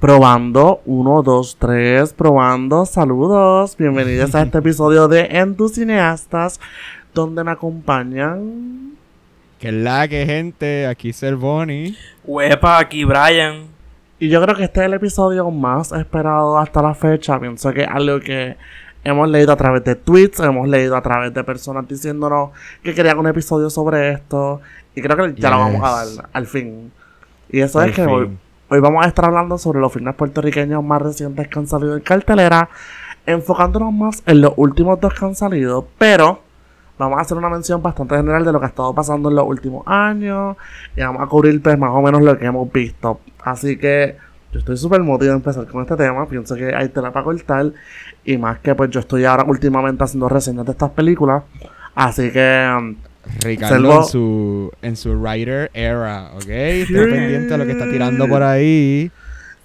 Probando, 1, 2, 3, probando, saludos, bienvenidos a este episodio de En tus cineastas, donde me acompañan... Que la que gente, aquí Bonnie. Huepa, aquí Brian. Y yo creo que este es el episodio más esperado hasta la fecha, pienso que es algo que hemos leído a través de tweets, hemos leído a través de personas diciéndonos que querían un episodio sobre esto, y creo que ya lo vamos a dar al fin. Y eso es que hoy, hoy, vamos a estar hablando sobre los filmes puertorriqueños más recientes que han salido en cartelera, enfocándonos más en los últimos dos que han salido, pero vamos a hacer una mención bastante general de lo que ha estado pasando en los últimos años y vamos a cubrir pues, más o menos lo que hemos visto. Así que yo estoy súper motivado a empezar con este tema, pienso que hay tela para cortar y más que pues yo estoy ahora últimamente haciendo reseñas de estas películas, así que um, Ricardo en su, en su writer era, ¿ok? Estoy pendiente de lo que está tirando por ahí.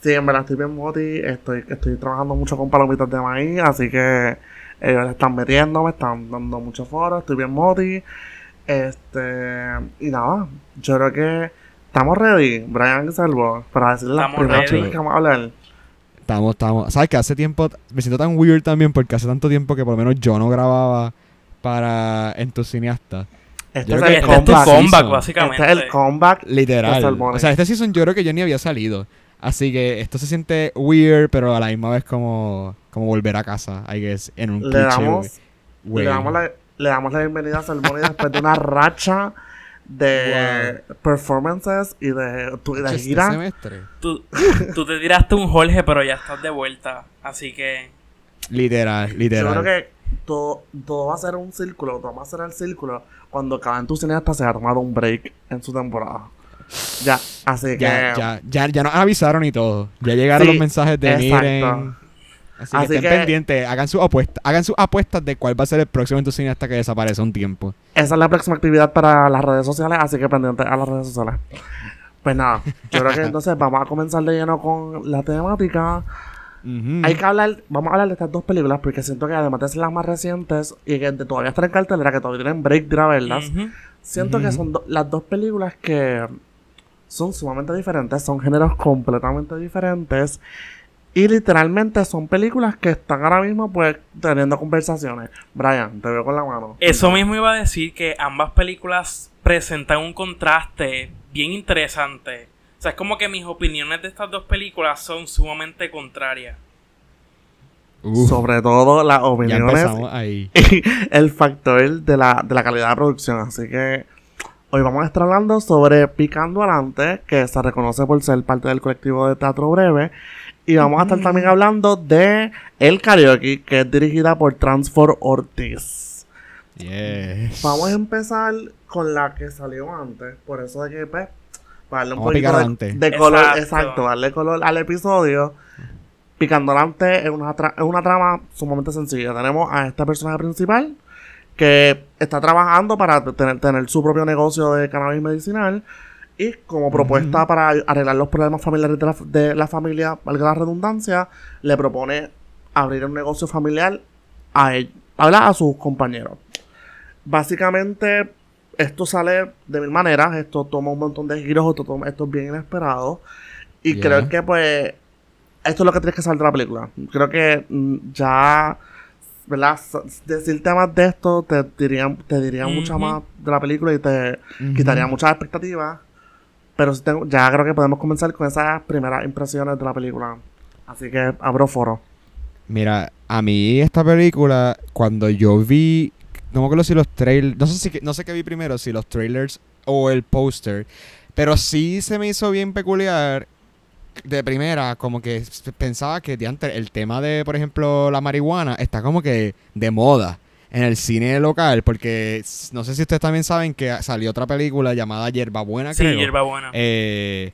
Sí, en verdad estoy bien moti, estoy, estoy trabajando mucho con palomitas de maíz, así que ellos le están metiendo, me están dando mucho foro, estoy bien moti. Este, y nada, yo creo que estamos ready, Brian Salvo, para decir las primeras cosas que vamos a hablar. Estamos, estamos. ¿Sabes que hace tiempo me siento tan weird también porque hace tanto tiempo que por lo menos yo no grababa para Cineasta este, es, el comeback, básicamente. Este es el comeback. Literal. O sea, este season yo creo que yo ni había salido. Así que esto se siente weird, pero a la misma vez como, como volver a casa, I guess, en un le damos, le damos, la, le damos la bienvenida a Salmón después de una racha de performances y de, de gira. Tú, tú te tiraste un Jorge, pero ya estás de vuelta. Así que. Literal, literal. Yo creo que todo, todo va a ser un círculo, todo va a ser el círculo cuando cada entusiasta se ha tomado un break en su temporada. Ya, así que. Ya, ya, ya, nos avisaron y todo. Ya llegaron los mensajes de miren. Así, que estén pendientes, hagan sus apuestas, hagan sus apuestas de cuál va a ser el próximo entusiasta que desaparece un tiempo. Esa es la próxima actividad para las redes sociales, así que pendientes a las redes sociales. Pues nada, yo creo que entonces vamos a comenzar de lleno con la temática. Hay que hablar, vamos a hablar de estas dos películas porque siento que además de ser las más recientes y que todavía están en cartelera, que todavía tienen break de verlas, siento que son las dos películas que son sumamente diferentes, son géneros completamente diferentes y literalmente son películas que están ahora mismo pues teniendo conversaciones. Brian, te veo con la mano. Eso mismo iba a decir que ambas películas presentan un contraste bien interesante o sea, es como que mis opiniones de estas dos películas son sumamente contrarias. Sobre todo las opiniones ahí. y el factor de la, de la calidad de producción. Así que hoy vamos a estar hablando sobre Picando Adelante, que se reconoce por ser parte del colectivo de teatro breve. Y vamos a estar también hablando de El Karaoke, que es dirigida por Transfor Ortiz. Yes. Vamos a empezar con la que salió antes. Por eso de que pues, para darle un poquito de, color, exacto. darle color al episodio. Picando es una, es una trama sumamente sencilla. Tenemos a esta personaje principal que está trabajando para tener, tener su propio negocio de cannabis medicinal y como propuesta para arreglar los problemas familiares de la, de la familia, valga la redundancia, le propone abrir un negocio familiar a él, a sus compañeros. Básicamente esto sale de mil maneras, esto toma un montón de giros, esto, esto es bien inesperado. Y creo que pues esto es lo que tienes que saber de la película. Creo que mm, ya, ¿verdad? Decir temas de esto te dirían, te diría mucho más de la película y te quitaría muchas expectativas. Pero ya creo que podemos comenzar con esas primeras impresiones de la película. Así que abro foro. Mira, a mí esta película, cuando yo vi no me acuerdo si los trailers, no sé si no sé qué vi primero, si los trailers o el póster, pero sí se me hizo bien peculiar de primera, como que pensaba que el tema de, por ejemplo, la marihuana está como que de moda en el cine local, porque no sé si ustedes también saben que salió otra película llamada Yerba Buena, sí, Yerba Buena. Eh,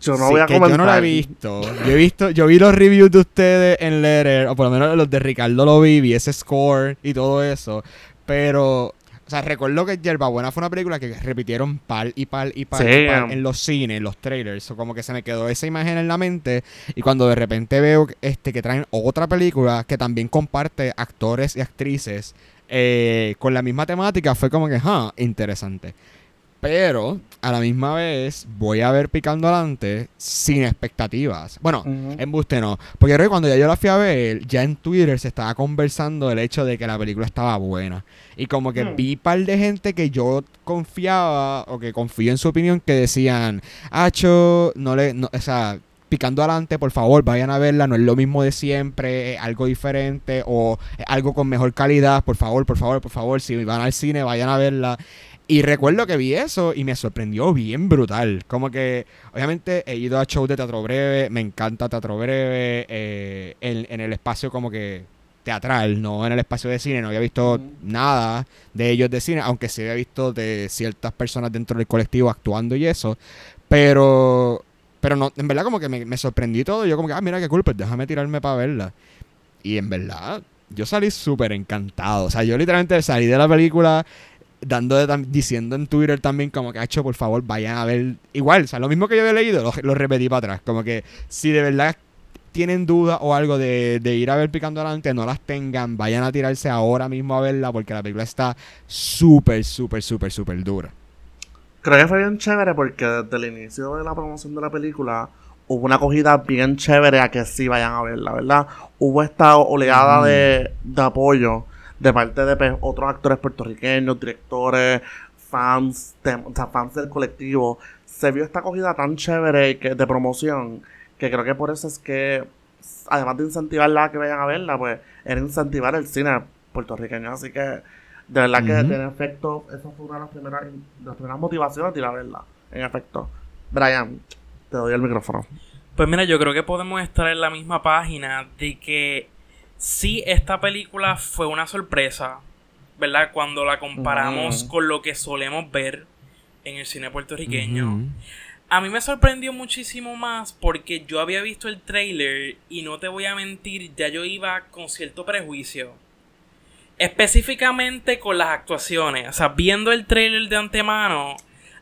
yo no voy a comentar. Yo no la he visto. Yo he visto, yo vi los reviews de ustedes en Letter, o por lo menos los de Ricardo lo vi, vi ese score y todo eso. Pero, o sea, recuerdo que Yerba Buena fue una película que repitieron par y par y par, en los cines, en los trailers. O como que se me quedó esa imagen en la mente. Y cuando de repente veo este que traen otra película que también comparte actores y actrices eh, con la misma temática, fue como que, ah, interesante. Pero a la misma vez voy a ver Picando Adelante sin expectativas. Bueno, Ujú. embuste no. Porque creo que cuando ya yo la fui a ver, ya en Twitter se estaba conversando el hecho de que la película estaba buena. Y como que Hmm. vi par de gente que yo confiaba o que confío en su opinión que decían, Acho, no le, no, o sea, picando adelante, por favor, vayan a verla, no es lo mismo de siempre, es algo diferente o algo con mejor calidad, por favor, por favor, por favor, si van al cine, vayan a verla. Y recuerdo que vi eso y me sorprendió bien brutal. Como que, obviamente, he ido a shows de teatro breve, me encanta teatro breve, eh, en, en el espacio como que teatral, no en el espacio de cine, no había visto nada de ellos de cine, aunque sí había visto de ciertas personas dentro del colectivo actuando y eso, pero pero no, en verdad como que me, me sorprendí todo, yo como que, ah, mira qué cool, pues déjame tirarme para verla. Y en verdad, yo salí súper encantado, o sea, yo literalmente salí de la película dando de diciendo en Twitter también como que, hecho por favor, vayan a ver, igual, o sea, lo mismo que yo había leído, lo, lo repetí para atrás, como que si de verdad tienen dudas o algo de, de ir a ver Picando Adelante, no las tengan, vayan a tirarse ahora mismo a verla porque la película está súper, súper, súper, súper dura. Creo que fue bien chévere porque desde el inicio de la promoción de la película hubo una acogida bien chévere a que sí vayan a verla, ¿verdad? Hubo esta oleada de, de apoyo de parte de pues, otros actores puertorriqueños, directores, fans, de- o sea, fans del colectivo. Se vio esta acogida tan chévere y que, de promoción que creo que por eso es que, además de incentivarla a que vayan a verla, pues era incentivar el cine puertorriqueño. Así que, de verdad que Ujú. en efecto, esa fue una de las primeras, de las primeras motivaciones de ir a verla. En efecto. Brian, te doy el micrófono. Pues mira, yo creo que podemos estar en la misma página de que sí, esta película fue una sorpresa, ¿verdad? Cuando la comparamos con lo que solemos ver en el cine puertorriqueño. A mí me sorprendió muchísimo más porque yo había visto el trailer y no te voy a mentir, ya yo iba con cierto prejuicio. Específicamente con las actuaciones. O sea, viendo el trailer de antemano,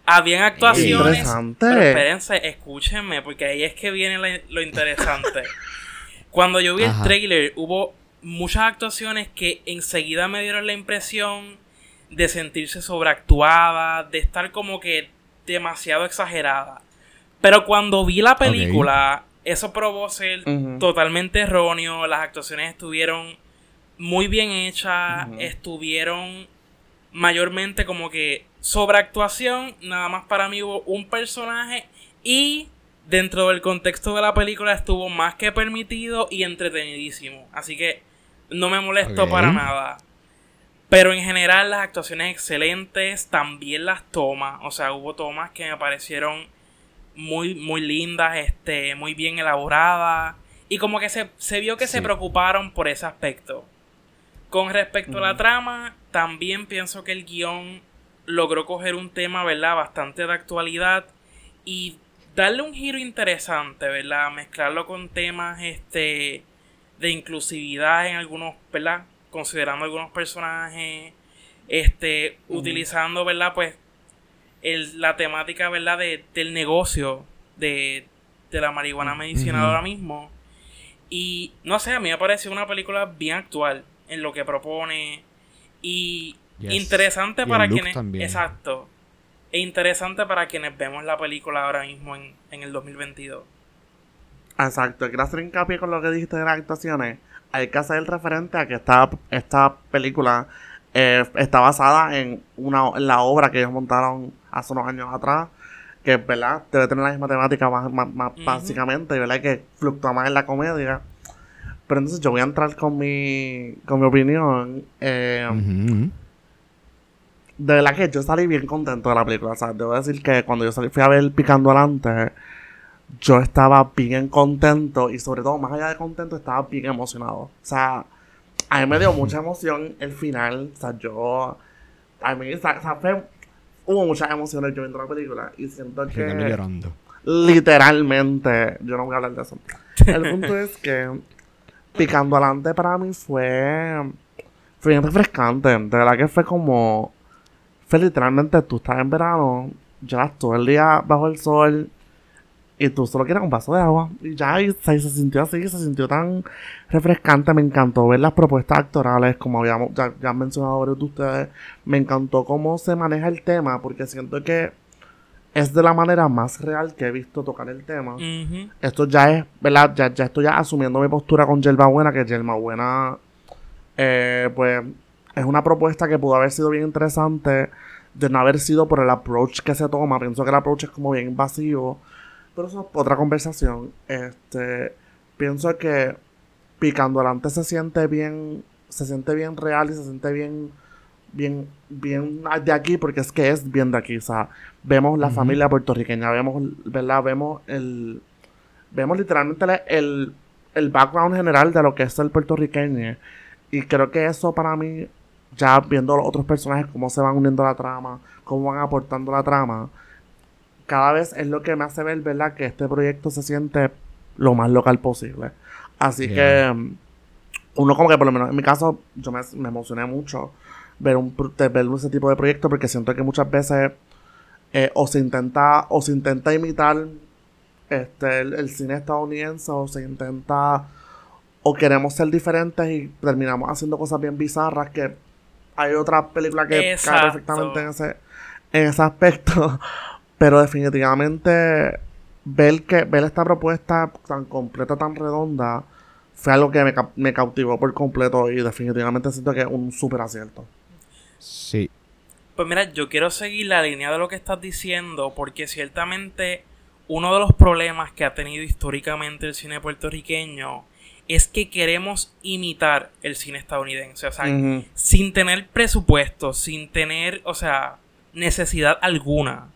habían actuaciones. Interesante. Pero espérense, escúchenme, porque ahí es que viene lo interesante. Cuando yo vi Ajá. el trailer, hubo muchas actuaciones que enseguida me dieron la impresión de sentirse sobreactuada, de estar como que demasiado exagerada. Pero cuando vi la película, eso probó ser totalmente erróneo. Las actuaciones estuvieron muy bien hechas, estuvieron mayormente como que sobreactuación. Nada más para mí hubo un personaje y dentro del contexto de la película estuvo más que permitido y entretenidísimo. Así que no me molestó para nada. Pero en general las actuaciones excelentes, también las tomas, o sea, hubo tomas que me parecieron muy, muy lindas, este, muy bien elaboradas. Y como que se, se vio que se preocuparon por ese aspecto. Con respecto a la trama, también pienso que el guion logró coger un tema, ¿verdad? Bastante de actualidad y darle un giro interesante, ¿verdad? Mezclarlo con temas, este, de inclusividad en algunos, ¿verdad? Considerando algunos personajes, este, utilizando, ¿verdad? Pues el- la temática, ¿verdad? De, del negocio de, de la marihuana medicinal Ujú. ahora mismo. Y no sé, a mí me pareció una película bien actual en lo que propone. Y Yes. interesante Y para quienes. también. Exacto. E interesante para quienes vemos la película ahora mismo en, en el 2022. Exacto, quiero hacer hincapié con lo que dijiste de las actuaciones. Hay que hacer el referente a que esta, esta película eh, está basada en, una, en la obra que ellos montaron hace unos años atrás. Que, ¿verdad? Debe tener la misma temática más, más- más Ujú. básicamente, ¿verdad? Que fluctúa más en la comedia. Pero entonces yo voy a entrar con mi, con mi opinión. Eh. De verdad que yo salí bien contento de la película. O sea, debo decir que cuando yo salí, fui a ver Picando Adelante, yo estaba bien contento y sobre todo, más allá de contento, estaba bien emocionado. O sea, a mí me dio mucha emoción el final. O sea, yo... A mí, o sea, fue- hubo muchas emociones yo viendo la película y siento que llorando. literalmente, yo no voy a hablar de eso. El punto es que Picando Adelante para mí fue, fue bien refrescante. De verdad que fue como, literalmente tú estás en verano, llevas todo el día bajo el sol y tú solo quieres un vaso de agua. Y ya, y se, se sintió así, se sintió tan refrescante. Me encantó ver las propuestas actorales, como habíamos ya, ya han mencionado varios de ustedes. Me encantó cómo se maneja el tema, porque siento que es de la manera más real que he visto tocar el tema. Esto ya es, ¿verdad? Ya, ya estoy ya asumiendo mi postura con Yelma Buena, que Yelma Buena, eh, pues, es una propuesta que pudo haber sido bien interesante de no haber sido por el approach que se toma. Pienso que el approach es como bien invasivo, pero eso es otra conversación. Este, pienso que Picando Adelante se siente bien, se siente bien real y se siente bien, bien, bien de aquí, porque es que es bien de aquí, o sea, vemos la familia puertorriqueña, vemos, ¿verdad? Vemos el, vemos literalmente el, el background general de lo que es el puertorriqueño. Y creo que eso para mí, ya viendo los otros personajes, cómo se van uniendo a la trama, cómo van aportando la trama, cada vez es lo que me hace ver, ¿verdad? Que este proyecto se siente lo más local posible. Así Yeah. que mm, uno como que por lo menos en mi caso yo me, me emocioné mucho ver un ver ese tipo de proyecto porque siento que muchas veces eh, o se intenta o se intenta imitar este el, el cine estadounidense o se intenta o queremos ser diferentes y terminamos haciendo cosas bien bizarras que hay otra película que cae Exacto. perfectamente en ese en ese aspecto pero definitivamente ver que ver esta propuesta tan completa tan redonda fue algo que me, me cautivó por completo y definitivamente siento que es un súper acierto Sí. Pues mira, yo quiero seguir la línea de lo que estás diciendo porque ciertamente uno de los problemas que ha tenido históricamente el cine puertorriqueño es que queremos imitar el cine estadounidense. O sea, sin tener presupuesto, sin tener, o sea, necesidad alguna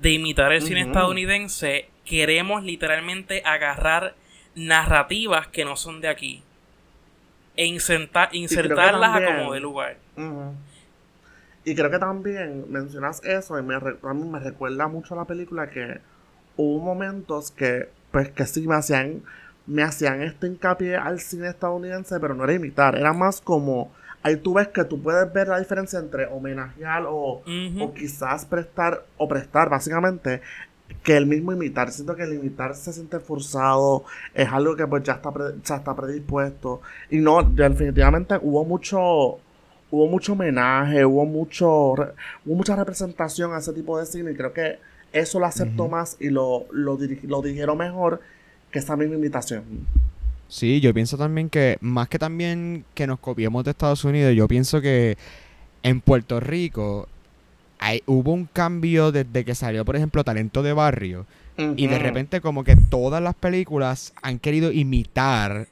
de imitar el cine estadounidense, queremos literalmente agarrar narrativas que no son de aquí e inserta- insertarlas a como de lugar. Y creo que también mencionas eso y me, a mí me recuerda mucho a la película que hubo momentos que pues que sí me hacían me hacían este hincapié al cine estadounidense pero no era imitar era más como ahí tú ves que tú puedes ver la diferencia entre homenajear o, o quizás prestar o prestar básicamente que el mismo imitar. Siento que el imitar se siente forzado es algo que pues ya está pre- ya está predispuesto. Y no definitivamente hubo mucho hubo mucho homenaje, hubo mucho hubo mucha representación a ese tipo de cine y creo que eso lo aceptó más y lo, lo, lo dijeron mejor que esa misma invitación. Sí, yo pienso también que, más que también que nos copiemos de Estados Unidos, yo pienso que en Puerto Rico hay, hubo un cambio desde que salió, por ejemplo, Talento de Barrio. Y de repente como que todas las películas han querido imitar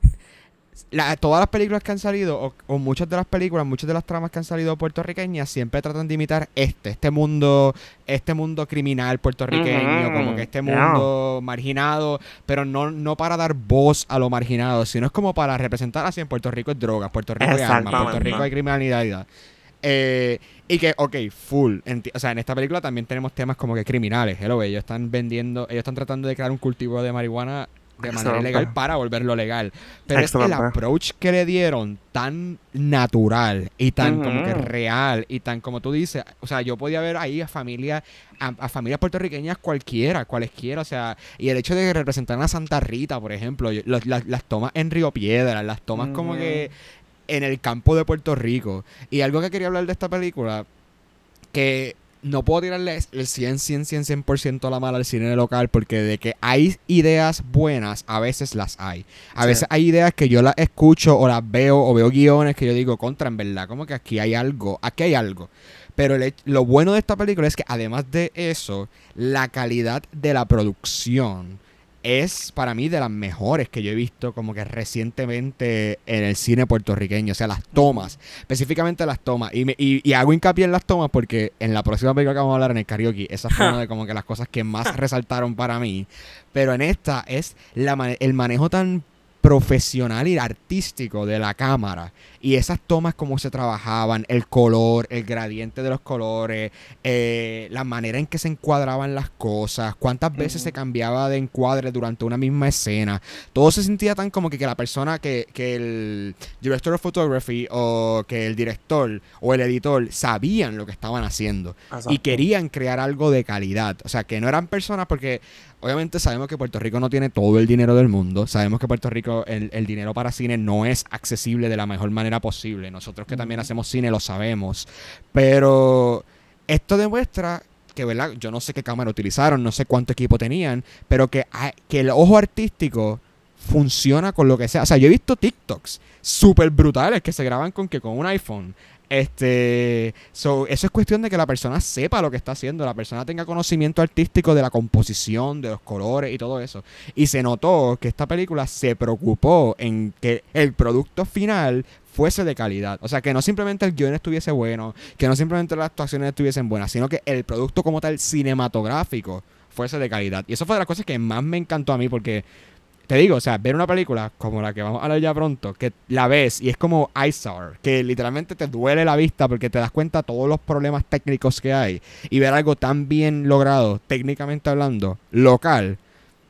la- todas las películas que han salido o, o muchas de las películas, muchas de las tramas que han salido puertorriqueñas siempre tratan de imitar este, este mundo, este mundo criminal puertorriqueño, como que este yeah. mundo marginado, pero no, no para dar voz a lo marginado, sino es como para representar así en Puerto Rico es drogas, Puerto Rico hay armas, Puerto. Rico hay criminalidad. Eh, y que, ok, full. o sea, en esta película también tenemos temas como que criminales. Hello, ellos están vendiendo, ellos están tratando de crear un cultivo de marihuana de manera Excelente. ilegal para volverlo legal. Pero es el approach que le dieron tan natural y tan como que real y tan como tú dices. O sea, yo podía ver ahí a familias, a, a familias puertorriqueñas cualquiera, cualesquiera. O sea, y el hecho de representar a Santa Rita, por ejemplo, yo- los- las, las tomas en Río Piedra, las tomas como que en el campo de Puerto Rico. Y algo que quería hablar de esta película, que no puedo tirarle el 100, 100, 100, 100% a la mala al cine local, porque de que hay ideas buenas, a veces las hay. A Sí. veces hay ideas que yo las escucho o las veo o veo guiones que yo digo, contra, en verdad, como que aquí hay algo, aquí hay algo. Pero el lo bueno de esta película es que además de eso, la calidad de la producción es para mí de las mejores que yo he visto como que recientemente en el cine puertorriqueño. O sea, las tomas, específicamente las tomas. Y, me- y, y hago hincapié en las tomas porque en la próxima película que vamos a hablar en el karaoke, esa fue una de como que las cosas que más resaltaron para mí. Pero en esta es la el manejo tan profesional y artístico de la cámara. Y esas tomas como se trabajaban, el color, el gradiente de los colores, eh, la manera en que se encuadraban las cosas, cuántas veces se cambiaba de encuadre durante una misma escena, todo se sentía tan como que, que la persona que, que el director of photography o que el director o el editor sabían lo que estaban haciendo y querían crear algo de calidad. O sea, que no eran personas porque obviamente sabemos que Puerto Rico no tiene todo el dinero del mundo. Sabemos que Puerto Rico, el, el dinero para cine no es accesible de la mejor manera posible. Nosotros que también hacemos cine lo sabemos. Pero esto demuestra que, ¿verdad? Yo no sé qué cámara utilizaron, no sé cuánto equipo tenían, pero que, hay- que el ojo artístico funciona con lo que sea. O sea, yo he visto TikToks súper brutales que se graban con que con un iPhone. Este, so, eso es cuestión de que la persona sepa lo que está haciendo, la persona tenga conocimiento artístico de la composición, de los colores y todo eso. Y se notó que esta película se preocupó en que el producto final fuese de calidad. O sea, que no simplemente el guion estuviese bueno, que no simplemente las actuaciones estuviesen buenas, sino que el producto como tal cinematográfico fuese de calidad. Y eso fue de las cosas que más me encantó a mí porque te digo, o sea, ver una película como la que vamos a hablar ya pronto, que la ves y es como Eyesore, que literalmente te duele la vista porque te das cuenta de todos los problemas técnicos que hay y ver algo tan bien logrado, técnicamente hablando, local,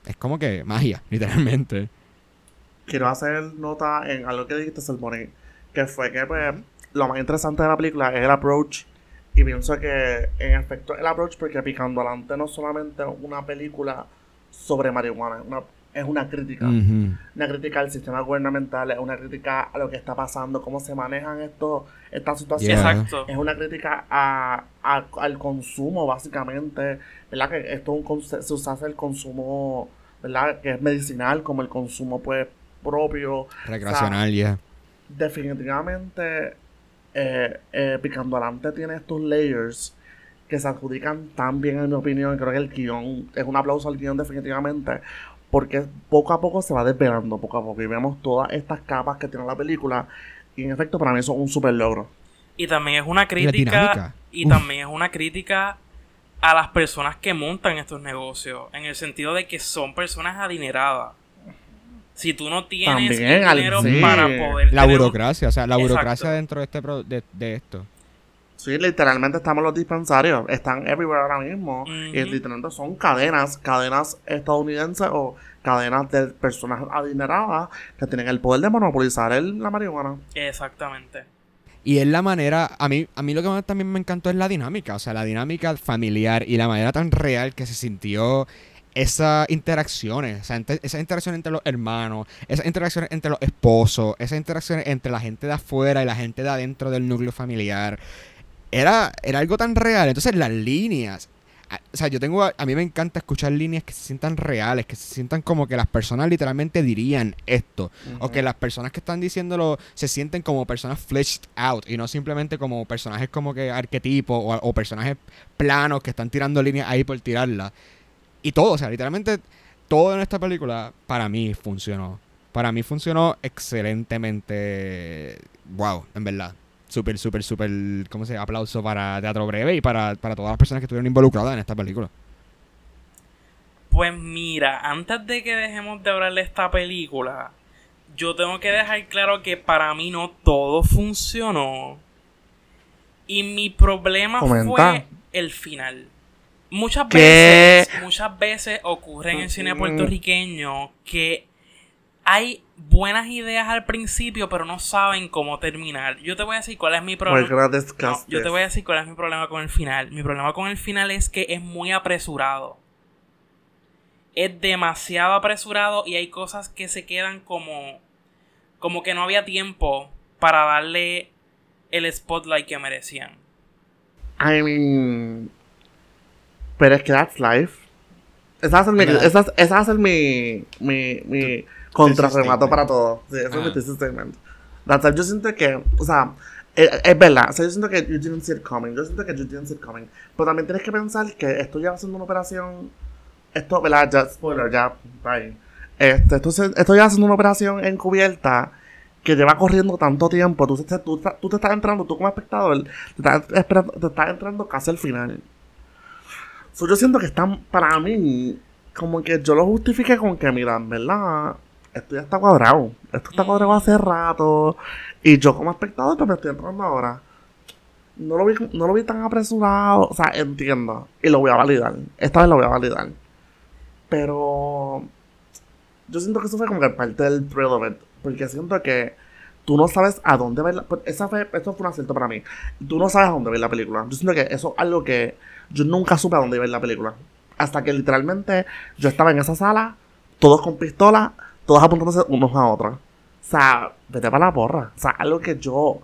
es como que magia, literalmente. quiero hacer nota en algo que dijiste, Salmoni, que fue que pues, lo más interesante de la película es el approach. Y pienso que, en efecto, el approach, porque Picando Adelante no solamente una película sobre marihuana, una, es una crítica. Una crítica al sistema gubernamental, es una crítica a lo que está pasando, cómo se manejan estos estas situaciones. Yeah. Exacto. Es una crítica a, a- al consumo, básicamente. ¿Verdad? Que esto es un se usa el consumo, ¿verdad? Que es medicinal, como el consumo, pues, propio. Recreacional, ya. Definitivamente, eh, eh, Picando Adelante tiene estos layers que se adjudican tan bien, en mi opinión. Creo que el guion es un aplauso al guion, definitivamente. Porque poco a poco se va desvelando, poco a poco. Y vemos todas estas capas que tiene la película. Y en efecto, para mí eso es un super logro. Y también es una crítica. Y también es una crítica a las personas que montan estos negocios. En el sentido de que son personas adineradas. Si tú no tienes También, el al- dinero sí. para poder. La tener burocracia, o sea, la Exacto. burocracia dentro de, este pro- de, de esto. Sí, literalmente estamos en los dispensarios, están everywhere ahora mismo. Y literalmente son cadenas, cadenas estadounidenses o cadenas de personas adineradas que tienen el poder de monopolizar el- la marihuana. Exactamente. Y es la manera, a mí, a mí lo que más también me encantó es la dinámica, o sea, la dinámica familiar y la manera tan real que se sintió esas interacciones, o sea, ente- esas interacciones entre los hermanos, esas interacciones entre los esposos, esas interacciones entre la gente de afuera y la gente de adentro del núcleo familiar. Era, era algo tan real. Entonces las líneas, a- o sea, yo tengo, a, a mí me encanta escuchar líneas que se sientan reales, que se sientan como que las personas literalmente dirían esto. O que las personas que están diciéndolo se sienten como personas fleshed out y no simplemente como personajes como que arquetipos o, o personajes planos que están tirando líneas ahí por tirarlas. Y todo, o sea, literalmente todo en esta película para mí funcionó. Para mí funcionó excelentemente. Wow, en verdad. Súper, súper, súper. ¿Cómo se llama? Aplauso para Teatro Breve y para, para todas las personas que estuvieron involucradas en esta película. Pues mira, antes de que dejemos de hablar de esta película, yo tengo que dejar claro que para mí no todo funcionó. Y mi problema Comenta. fue el final. Muchas ¿Qué? veces, muchas veces ocurre en el cine Mm. puertorriqueño que hay buenas ideas al principio, pero no saben cómo terminar. Yo te voy a decir cuál es mi problema. No, yo te voy a decir cuál es mi problema con el final. Mi problema con el final es que es muy apresurado. Es demasiado apresurado y hay cosas que se quedan como. como que no había tiempo para darle el spotlight que merecían. I mean. Pero es que that's life. Esa ser mi, esa, mi, mi contrarremato para todo. Sí, ese es mi Ajá. thesis statement. That's. Yo siento que, o sea, es, es verdad. O sea, yo siento que you didn't see it coming. Yo siento que you didn't see it coming. Pero también tienes que pensar que esto ya haciendo una operación. Esto, ¿verdad? Ya, spoiler, ya, bye. Este, esto, se- esto ya haciendo una operación encubierta que lleva corriendo tanto tiempo. Tú, te- tú, tú te estás entrando, tú como espectador, te estás, te estás entrando casi al final. So, yo siento que están, para mí, como que yo lo justifiqué con que, mira, verdad, esto ya está cuadrado. Esto está cuadrado hace rato. Y yo como espectador, pues me estoy entrando ahora. No lo vi, no lo vi tan apresurado. O sea, entiendo. Y lo voy a validar. Esta vez lo voy a validar. Pero yo siento que eso fue como que parte del thrill of it. Porque siento que tú no sabes a dónde ver la pues, esa fue, Eso fue un acierto para mí. Tú no sabes a dónde ver la película. Yo siento que eso es algo que yo nunca supe a dónde ver la película. Hasta que literalmente yo estaba en esa sala, todos con pistolas, todos apuntándose unos a otros. O sea, vete para la porra. O sea, algo que yo,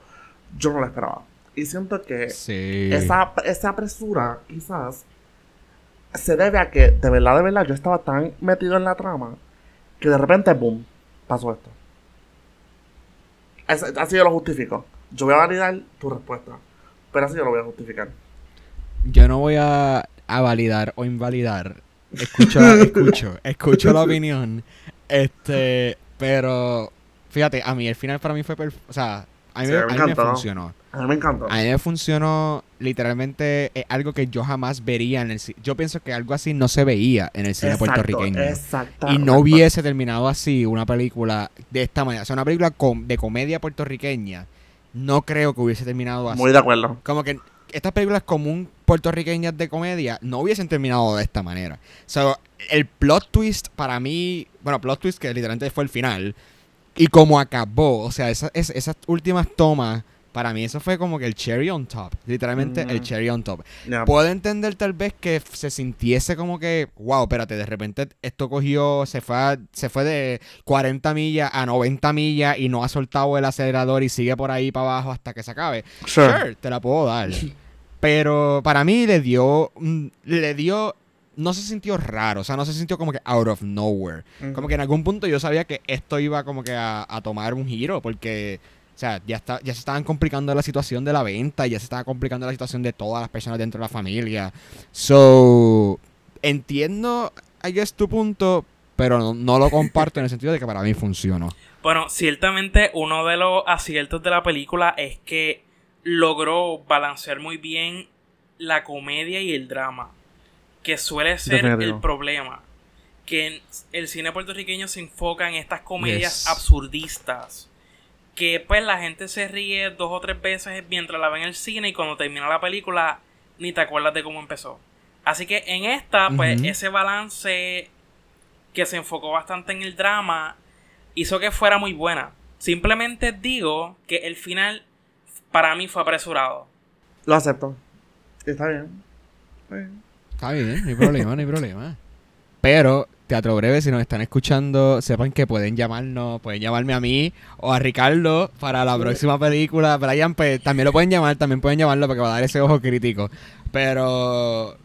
yo no lo esperaba. Y siento que Sí. esa, esa apresura, quizás, se debe a que, de verdad, de verdad, yo estaba tan metido en la trama que de repente, boom, pasó esto. Es- así yo lo justifico. Yo voy a validar tu respuesta, pero así yo lo voy a justificar. Yo no voy a, a validar o invalidar. Escucho, escucho, escucho la opinión. Este, pero fíjate, a mí el final para mí fue perfecto. O sea, a mí, Sí, me, a mí me funcionó. A mí me encantó. A mí me funcionó literalmente es algo que yo jamás vería en el cine. Yo pienso que algo así no se veía en el cine Exacto, puertorriqueño. Exactamente. Y no hubiese terminado así una película de esta manera. O sea, una película com- de comedia puertorriqueña. No creo que hubiese terminado así. Muy de acuerdo. Como que estas películas común puertorriqueñas de comedia no hubiesen terminado de esta manera. So, el plot twist para mí, bueno, plot twist que literalmente fue el final. Y como acabó, o sea, esa- es- esas últimas tomas, para mí eso fue como que el cherry on top. Literalmente el Ujú. cherry on top. Ya. Puedo entender tal vez que se sintiese como que, wow, espérate, de repente esto cogió, se fue, a- se fue de 40 millas a 90 millas y no ha soltado el acelerador y sigue por ahí para abajo hasta que se acabe. Sure. Sure, te la puedo dar. Pero para mí le dio, mm, le dio, no se sintió raro, o sea, no se sintió como que out of nowhere. Ujú. Como que en algún punto yo sabía que esto iba como que a, a tomar un giro, porque, o sea, ya, está, ya se estaban complicando la situación de la venta, ya se estaba complicando la situación de todas las personas dentro de la familia. So, entiendo, I guess, tu punto, pero no, no lo comparto en el sentido de que para mí funcionó. Bueno, ciertamente uno de los aciertos de la película es que logró balancear muy bien la comedia y el drama, que suele ser Definitivo. el problema. Que el cine puertorriqueño se enfoca en estas comedias Yes. absurdistas. Que pues la gente se ríe dos o tres veces mientras la ve en el cine y cuando termina la película ni te acuerdas de cómo empezó. Así que en esta, pues ese balance que se enfocó bastante en el drama hizo que fuera muy buena. Simplemente digo que el final para mí fue apresurado. Lo acepto. Está bien. Está bien. Está bien, no hay problema, no hay problema. Pero, Teatro Breve, si nos están escuchando, sepan que pueden llamarnos, pueden llamarme a mí o a Ricardo para la próxima película. Brian, pues también lo pueden llamar, también pueden llamarlo porque va a dar ese ojo crítico. Pero,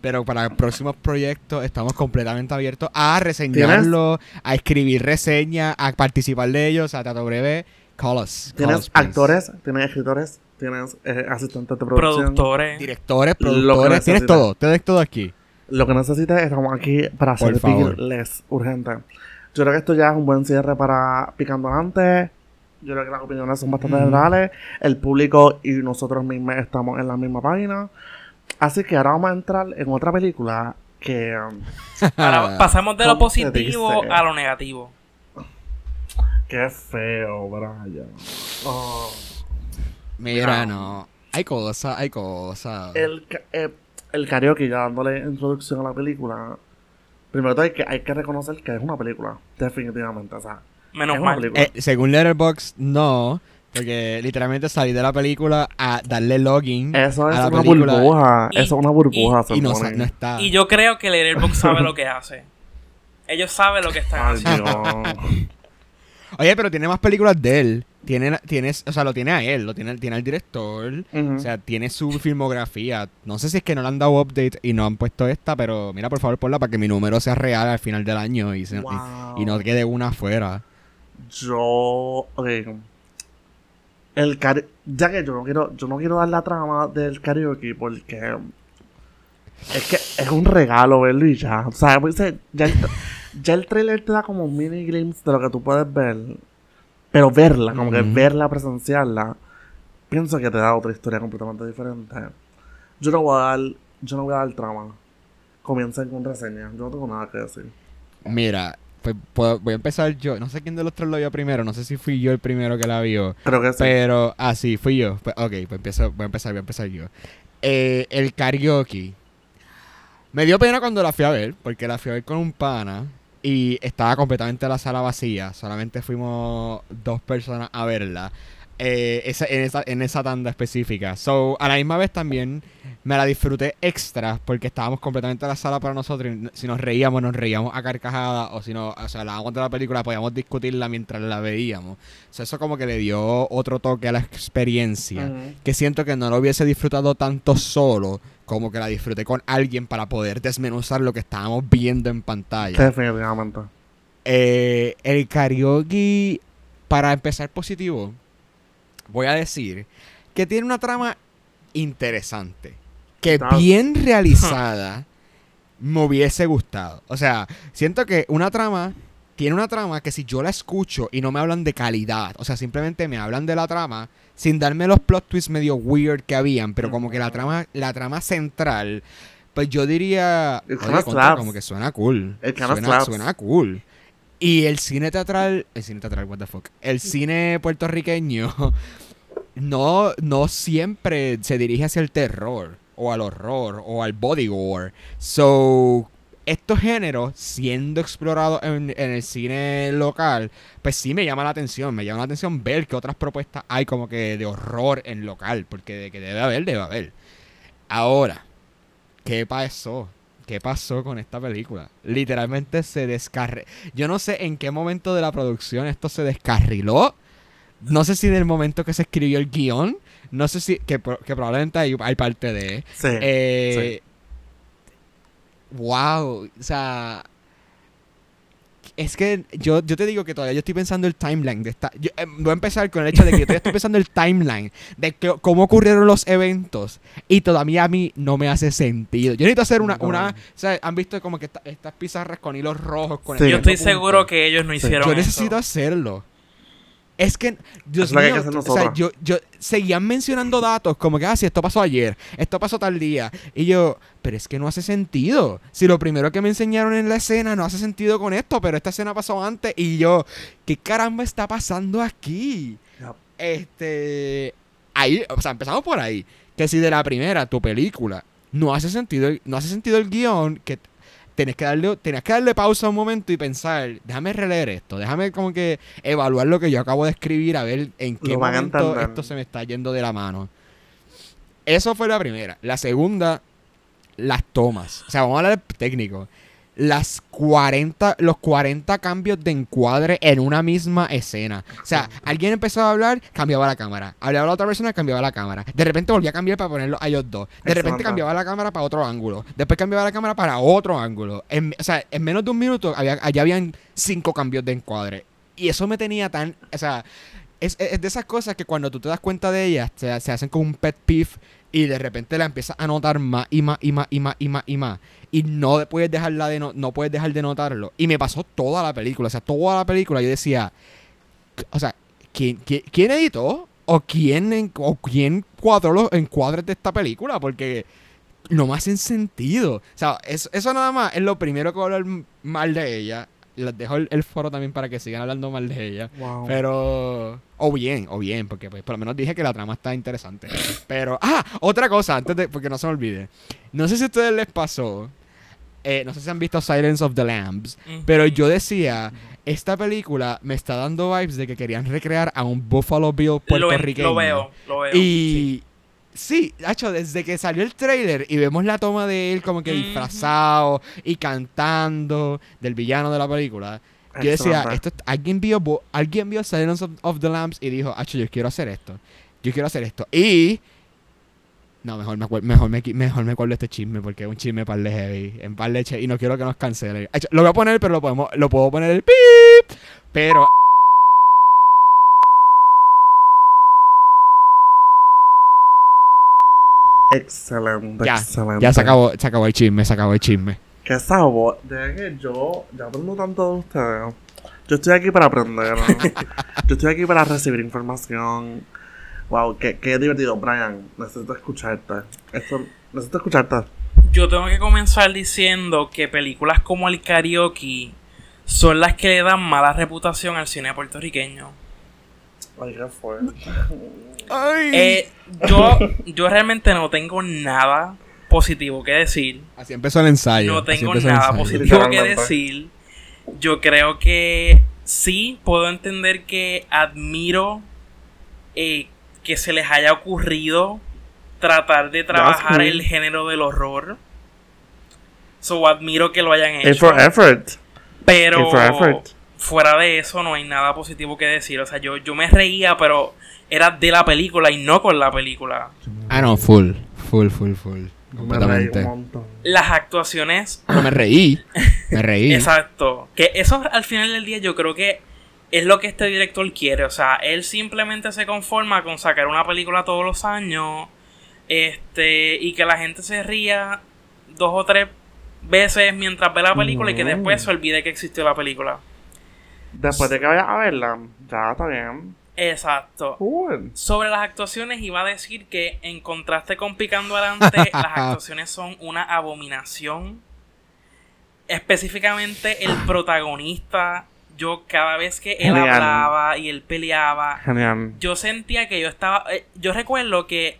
pero para próximos proyectos estamos completamente abiertos a reseñarlo, a escribir reseñas, a participar de ellos. O sea, Teatro Breve, call us. call Tienes us, actores, tienes escritores, tienes eh, asistentes de producción. Productores. Directores, productores, tienes todo, tienes todo aquí. Lo que necesites, estamos aquí para Por favor. servirles urgente. Yo creo que esto ya es un buen cierre para Picando Antes. Yo creo que las opiniones son bastante generales. El público y nosotros mismos estamos en la misma página. Así que ahora vamos a entrar en otra película que... um, Ahora pasamos de lo ¿Cómo se positivo a lo negativo. Qué feo, Brian. Oh. Mira, No. no. Hay cosas, hay cosas. El, eh, el karaoke, ya dándole introducción a la película. Primero todo hay que, hay que reconocer que es una película. Definitivamente. O sea, Menos es una mal. película. Eh, según Letterboxd, no. Porque literalmente salí de la película a darle login Eso es a la una película burbuja. Y- eso es una burbuja. se y no, no está. Y yo creo que Letterboxd sabe lo que hace. Ellos saben lo que están Ay, haciendo. Dios. Oye, pero tiene más películas de él. Tiene, tienes, o sea, lo tiene a él, lo tiene, tiene al director. O sea, tiene su filmografía. No sé si es que no le han dado update y no han puesto esta, pero mira, por favor, ponla para que mi número sea real al final del año y, se- y- Wow. y no quede una afuera. Yo. Ok. El karaoke. Ya que yo no quiero. Yo no quiero dar la trama del karaoke porque. Es que es un regalo verlo y ya. O sea, pues, ya, ya el trailer te da como un mini glimpse de lo que tú puedes ver. Pero verla, como que verla, presenciarla, pienso que te da otra historia completamente diferente. Yo no voy a dar. Yo no voy a dar trama. Comiencen con reseña. Yo no tengo nada que decir. Mira, pues voy a empezar yo. No sé quién de los tres lo vio primero. No sé si fui yo el primero que la vio. Creo que sí. Pero, ah, sí, fui yo. Pues, ok, pues empiezo, voy a empezar, voy a empezar yo. Eh, el karaoke. Me dio pena cuando la fui a ver, porque la fui a ver con un pana y estaba completamente la sala vacía. Solamente fuimos dos personas a verla. eh, esa, en, esa, en esa tanda específica. So, a la misma vez también me la disfruté extra porque estábamos completamente en la sala para nosotros. y si nos reíamos, nos reíamos a carcajadas. O si no, o sea, la de la película, podíamos discutirla mientras la veíamos. O sea, eso como que le dio otro toque a la experiencia. Que siento que no lo hubiese disfrutado tanto solo como que la disfruté con alguien para poder desmenuzar lo que estábamos viendo en pantalla. Definitivamente. Eh, el karaoke, para empezar positivo, voy a decir que tiene una trama interesante. Que bien realizada me hubiese gustado. O sea, siento que una trama tiene una trama que si yo la escucho y no me hablan de calidad, o sea, simplemente me hablan de la trama sin darme los plot twists medio weird que habían, pero como que la trama la trama central pues yo diría, oye, contra, como que suena cool. Suena, suena cool. Y el cine teatral, el cine teatral, what the fuck. El cine puertorriqueño no, no siempre se dirige hacia el terror, o al horror, o al body gore. So, estos géneros, siendo explorados en, en el cine local, pues sí me llama la atención. Me llama la atención ver que otras propuestas hay como que de horror en local, porque de que debe haber, debe haber. Ahora, ¿qué pasó? ¿Qué pasó con esta película? Literalmente se descarriló. Yo no sé en qué momento de la producción esto se descarriló. No sé si del momento que se escribió el guion. No sé si. Que, pro- que probablemente hay, hay parte de. Sí. Eh, Wow. O sea. Es que yo, yo te digo que todavía yo estoy pensando el timeline de esta. Yo, eh, voy a empezar con el hecho de que yo todavía estoy pensando el timeline de que- cómo ocurrieron los eventos. Y todavía a mí no me hace sentido. Yo necesito hacer una. No. una o sea, han visto como que esta- estas pizarras con hilos rojos. Con Sí. Yo estoy punto. seguro que ellos no Sí. hicieron Yo eso. necesito hacerlo. Es que, Dios Es mío, que o sea, yo, yo seguían mencionando datos como que, ah, sí, esto pasó ayer, esto pasó tal día. Y yo, pero es que no hace sentido. Si lo primero que me enseñaron en la escena no hace sentido con esto, pero esta escena pasó antes. Y yo, ¿qué caramba está pasando aquí? Yep. Este. Ahí, o sea, empezamos por ahí. Que si de la primera, tu película, no hace sentido, no hace sentido el guion, que tenés que darle, tenés que darle pausa un momento y pensar, déjame releer esto, déjame como que evaluar lo que yo acabo de escribir, a ver en qué Lo momento esto se me está yendo de la mano. Eso fue la primera. La segunda, las tomas. O sea, vamos a hablar técnico. Las 40, los 40 cambios de encuadre en una misma escena. O sea, alguien empezó a hablar, cambiaba la cámara. Hablaba la otra persona, cambiaba la cámara. De repente volvía a cambiar para ponerlo a ellos dos. De repente cambiaba la cámara para otro ángulo. Después cambiaba la cámara para otro ángulo. En- o sea, en menos de un minuto había, allá habían cinco cambios de encuadre. Y eso me tenía tan... O sea, es, es de esas cosas que cuando tú te das cuenta de ellas, se, se hacen como un pet peeve y de repente la empiezas a notar más y más y más y más y más y más. Y no puedes dejarla de no, puedes dejar de notarlo. Y me pasó toda la película. O sea, toda la película yo decía. O sea, ¿quién, quién, editó? ¿O quién, ¿O quién cuadró los encuadres de esta película? Porque no me hacen sentido. O sea, eso, eso nada más es lo primero que voy a hablar mal de ella. Les dejo el, el foro también para que sigan hablando mal de ella. Wow. Pero. O bien, o bien, porque pues, por lo menos dije que la trama está interesante. Pero. Ah, otra cosa, antes de. Porque no se me olvide. No sé si a ustedes les pasó. eh, no sé si han visto Silence of the Lambs. Ujú. Pero yo decía. Esta película me está dando vibes de que querían recrear a un Buffalo Bill lo, puertorriqueño. lo veo, lo veo. Y. Sí, Hacho, desde que salió el trailer y vemos la toma de él como que disfrazado y cantando del villano de la película. Yo decía, esto, alguien vio, Bo- alguien vio Silence of, of the Lambs y dijo, Hacho, yo quiero hacer esto. Yo quiero hacer esto. Y. No, mejor me, mejor me, mejor me acuerdo este chisme porque es un chisme par de heavy. En par leche y no quiero que nos cancele. Hacho, Lo voy a poner, pero lo, podemos, lo puedo poner el pip. Pero. Excelente, Ya, excelente. Ya se acabó, se acabó el chisme, se acabó el chisme. Qué sabor. De que yo ya aprendo tanto de ustedes. Yo estoy aquí para aprender. yo estoy aquí para recibir información. Wow, qué, qué divertido, Brian. Necesito escucharte. Esto, necesito escucharte. Yo tengo que comenzar diciendo que películas como el karaoke son las que le dan mala reputación al cine puertorriqueño. Ay, qué Eh, yo, yo realmente no tengo nada positivo que decir. Así empezó el ensayo. No tengo nada ensayo. positivo que decir. Yo creo que sí puedo entender que admiro eh, que se les haya ocurrido tratar de trabajar cool. el género del horror. So admiro que lo hayan It's hecho. for effort. Pero It's for effort. Fuera de eso no hay nada positivo que decir. O sea, yo, yo me reía, pero era de la película y no con la película. Ah, no, full. Full, full, full. Me reí un Completamente. Las actuaciones Pero me reí. Me reí. Exacto. Que eso al final del día yo creo que es lo que este director quiere. O sea, él simplemente se conforma con sacar una película todos los años. Este. Y que la gente se ría dos o tres veces mientras ve la película y que No. después se olvide que existió la película. Después de que vayas a verla, ya está bien. Exacto. Cool. Sobre las actuaciones iba a decir que en contraste con Picando Adelante, las actuaciones son una abominación. Específicamente el protagonista, yo cada vez que él Genial. hablaba y él peleaba, Genial. yo sentía que yo estaba... eh, yo recuerdo que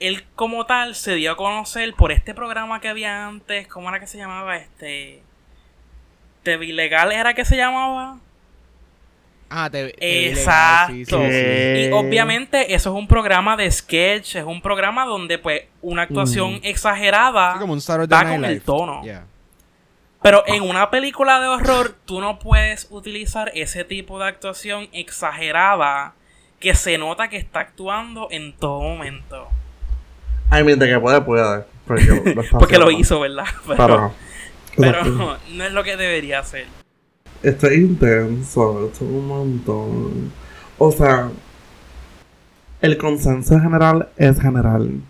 él como tal se dio a conocer por este programa que había antes, ¿cómo era que se llamaba? Este... TV Ilegal era que se llamaba. Ah, vi legal, Exacto. sí, sí, sí. Y obviamente eso es un programa de sketch, es un programa donde pues una actuación Mm. exagerada Sí, como un Saturday va Night con el tono. Yeah. Pero en una película de horror tú no puedes utilizar ese tipo de actuación exagerada que se nota que está actuando en todo momento. Ay, mientras que puede, puede. Porque Porque lo hizo, ¿verdad? Pero, Pero, pero no es lo que debería hacer. Esto es intenso, esto es un montón. O sea, el consenso general es general.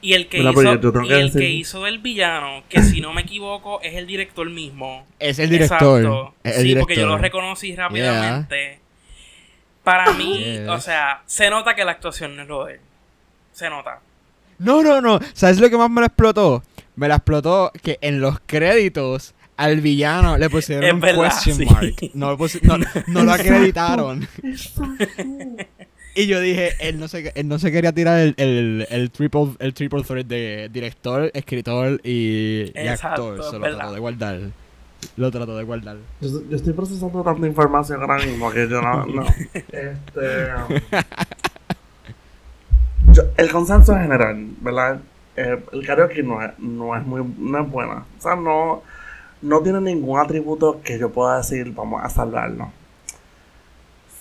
Y el que, Mira, hizo, pero yo tengo y el que decir- hizo del villano, que si no me equivoco es el director mismo. Es el director. Exacto. Es el sí, director. porque yo lo reconocí rápidamente. Para mí, Yes. o sea, se nota que la actuación no es lo de él. Se nota. No, no, no. ¿Sabes lo que más me lo explotó? Me la explotó que en los créditos al villano le pusieron Es un verdad, question sí. mark. No, lo pusi- no, no lo acreditaron. y yo dije, él no se, él no se quería tirar el, el, el triple el triple threat de director, escritor y, y actor. Se lo verdad. trató de guardar. Lo trató de guardar. Yo, yo estoy procesando tanta información ahora mismo que yo no. no. Este. yo- el consenso en general, ¿verdad? Eh, el karaoke no es, no es muy no es buena. O sea, no, no tiene ningún atributo que yo pueda decir, vamos a salvarlo.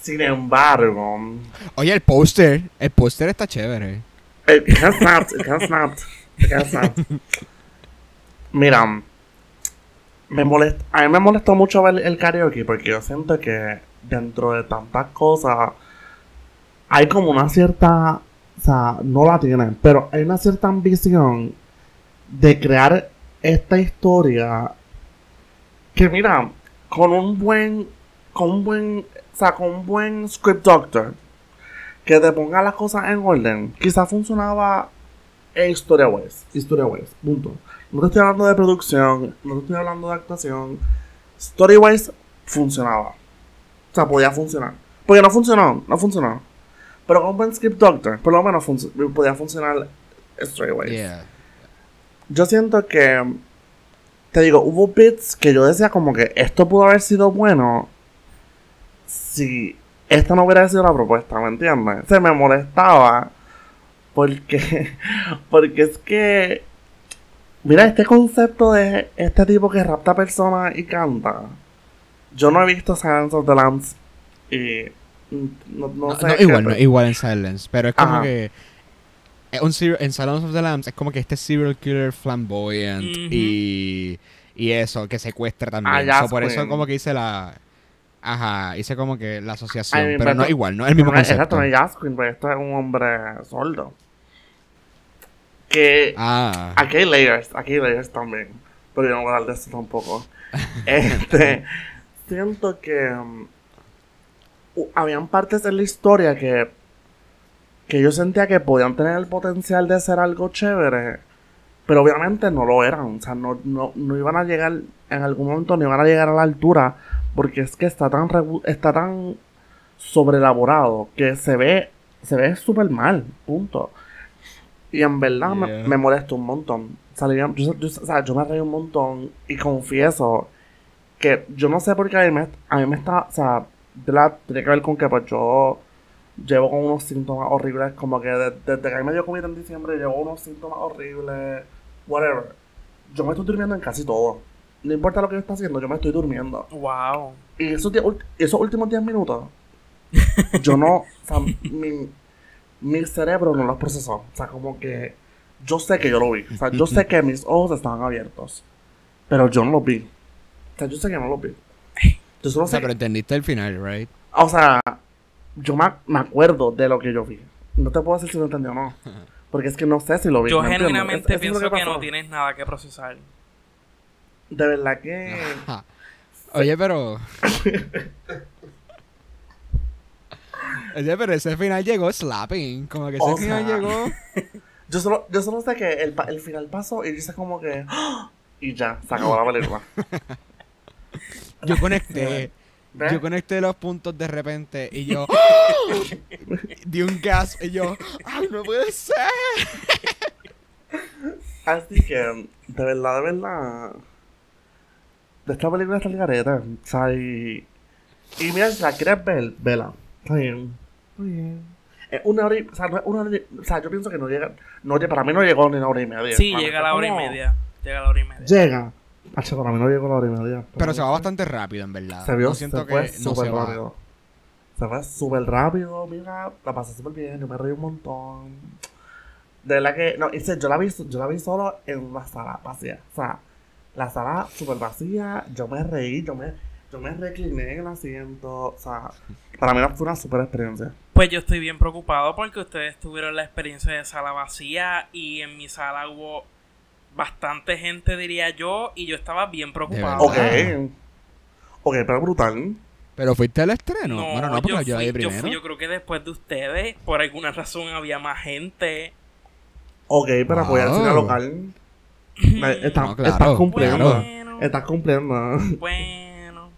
Sin embargo, Oye, el póster. El póster está chévere. Has snapped, it has snapped, has snapped. Mira, me molest, a mí me molestó mucho ver el karaoke porque yo siento que dentro de tantas cosas hay como una cierta, o sea, no la tienen, pero hay una cierta ambición de crear esta historia que mira, con un buen, con un buen, o sea, con un buen script doctor que te ponga las cosas en orden, quizás funcionaba en Historia West. Historia West, punto. No te estoy hablando de producción, no te estoy hablando de actuación. Storywise funcionaba. O sea, podía funcionar. Porque no funcionó, no funcionó. Pero con buen script doctor, por lo menos func- podía funcionar Storywise. Yeah. Yo siento que. Te digo, hubo bits que yo decía como que esto pudo haber sido bueno si esta no hubiera sido la propuesta, ¿me entiendes? Se me molestaba porque. Porque es que. Mira, este concepto de este tipo que rapta personas y canta. Yo no he visto Silence of the Lambs y. No, no No, sé. no, qué- igual, no, igual en Silence, pero es como Ajá. que es un en Silence of the Lambs es como que este serial killer flamboyant y y eso que secuestra también. Ah, So, por eso Queen. como que hice la ajá, hice como que la asociación, Ay, pero no pero- igual, no es el mismo No, Exacto, concepto. no es Jazz Queen, pero esto es un hombre sordo. Que Ah, aquí hay layers, aquí hay layers también. Pero yo no voy a hablar de esto tampoco. este, siento que um, habían partes en la historia que, que yo sentía que podían tener el potencial de ser algo chévere. Pero obviamente no lo eran. O sea, no, no, no iban a llegar, en algún momento no iban a llegar a la altura. Porque es que está tan, está tan sobreelaborado que se ve, se ve súper mal. Punto. Y en verdad me- me, molesta un montón. Salía- yo, yo- o sea, yo me reí un montón y confieso que yo no sé por qué a mí me, a mí me está, o sea, de la, tiene que ver con que pues yo llevo con unos síntomas horribles, como que de- desde que a mí me dio COVID en diciembre, llevo unos síntomas horribles, whatever. Yo me estoy durmiendo en casi todo. No importa lo que yo esté haciendo, yo me estoy durmiendo. Wow. Y esos, esos últimos 10 minutos, yo no, o sea, mi, mi cerebro no los procesó. O sea, como que yo sé que yo lo vi. O sea, yo sé que mis ojos estaban abiertos. Pero yo no los vi. O sea, yo sé que no los vi. Yo solo O sea, sé pero entendiste el final, right? o sea, yo me, me acuerdo de lo que yo vi. No te puedo decir si lo entendí o no. Porque es que no sé si lo vi. Yo genuinamente Es- es pienso que, no tienes nada que procesar. De verdad que. Oye, pero. Oye, pero ese final llegó slapping. Como que ese O final sea, llegó. Yo solo, yo solo sé que el, el final pasó y dice como que. Y ya, se acabó la película. Yo conecté. ¿Ves? Yo conecté los puntos de repente y yo. ¡Ah! Di un gas y yo. ¡Ay, no puede ser! Así que, de verdad, de verdad. De esta película está el garete. O sea, y. Y mira, si la quieres ver, vela. Está bien. Está bien. Es una hora y. O sea, no es una hora y- O sea, yo pienso que no llega. No, lle- para mí no llegó ni una hora y media. Sí, llega fue la hora y media. Llega la hora y media. Llega. Hacho, para mí no llegó la hora y media. Pero se va bastante rápido, en verdad. Se vio, No siento se que fue no súper va. rápido. Se fue súper rápido, mira, la pasé súper bien, yo me reí un montón. De verdad que, no, hice, yo la vi, yo la vi solo en una sala vacía. O sea, la sala súper vacía, yo me reí, yo me, yo me recliné en el asiento. O sea, para mí fue una súper experiencia. Pues yo estoy bien preocupado porque ustedes tuvieron la experiencia de sala vacía y en mi sala hubo bastante gente, diría yo, y yo estaba bien preocupado. Ok. Ok, pero brutal. Pero fuiste al estreno. No, bueno, no, porque yo, yo, la fui, yo primero. fui, yo creo que después de ustedes, por alguna razón había más gente. Ok, pero voy al cine Wow. local. Está- No, claro, estás cumpliendo. Bueno, Estás cumpliendo. bueno.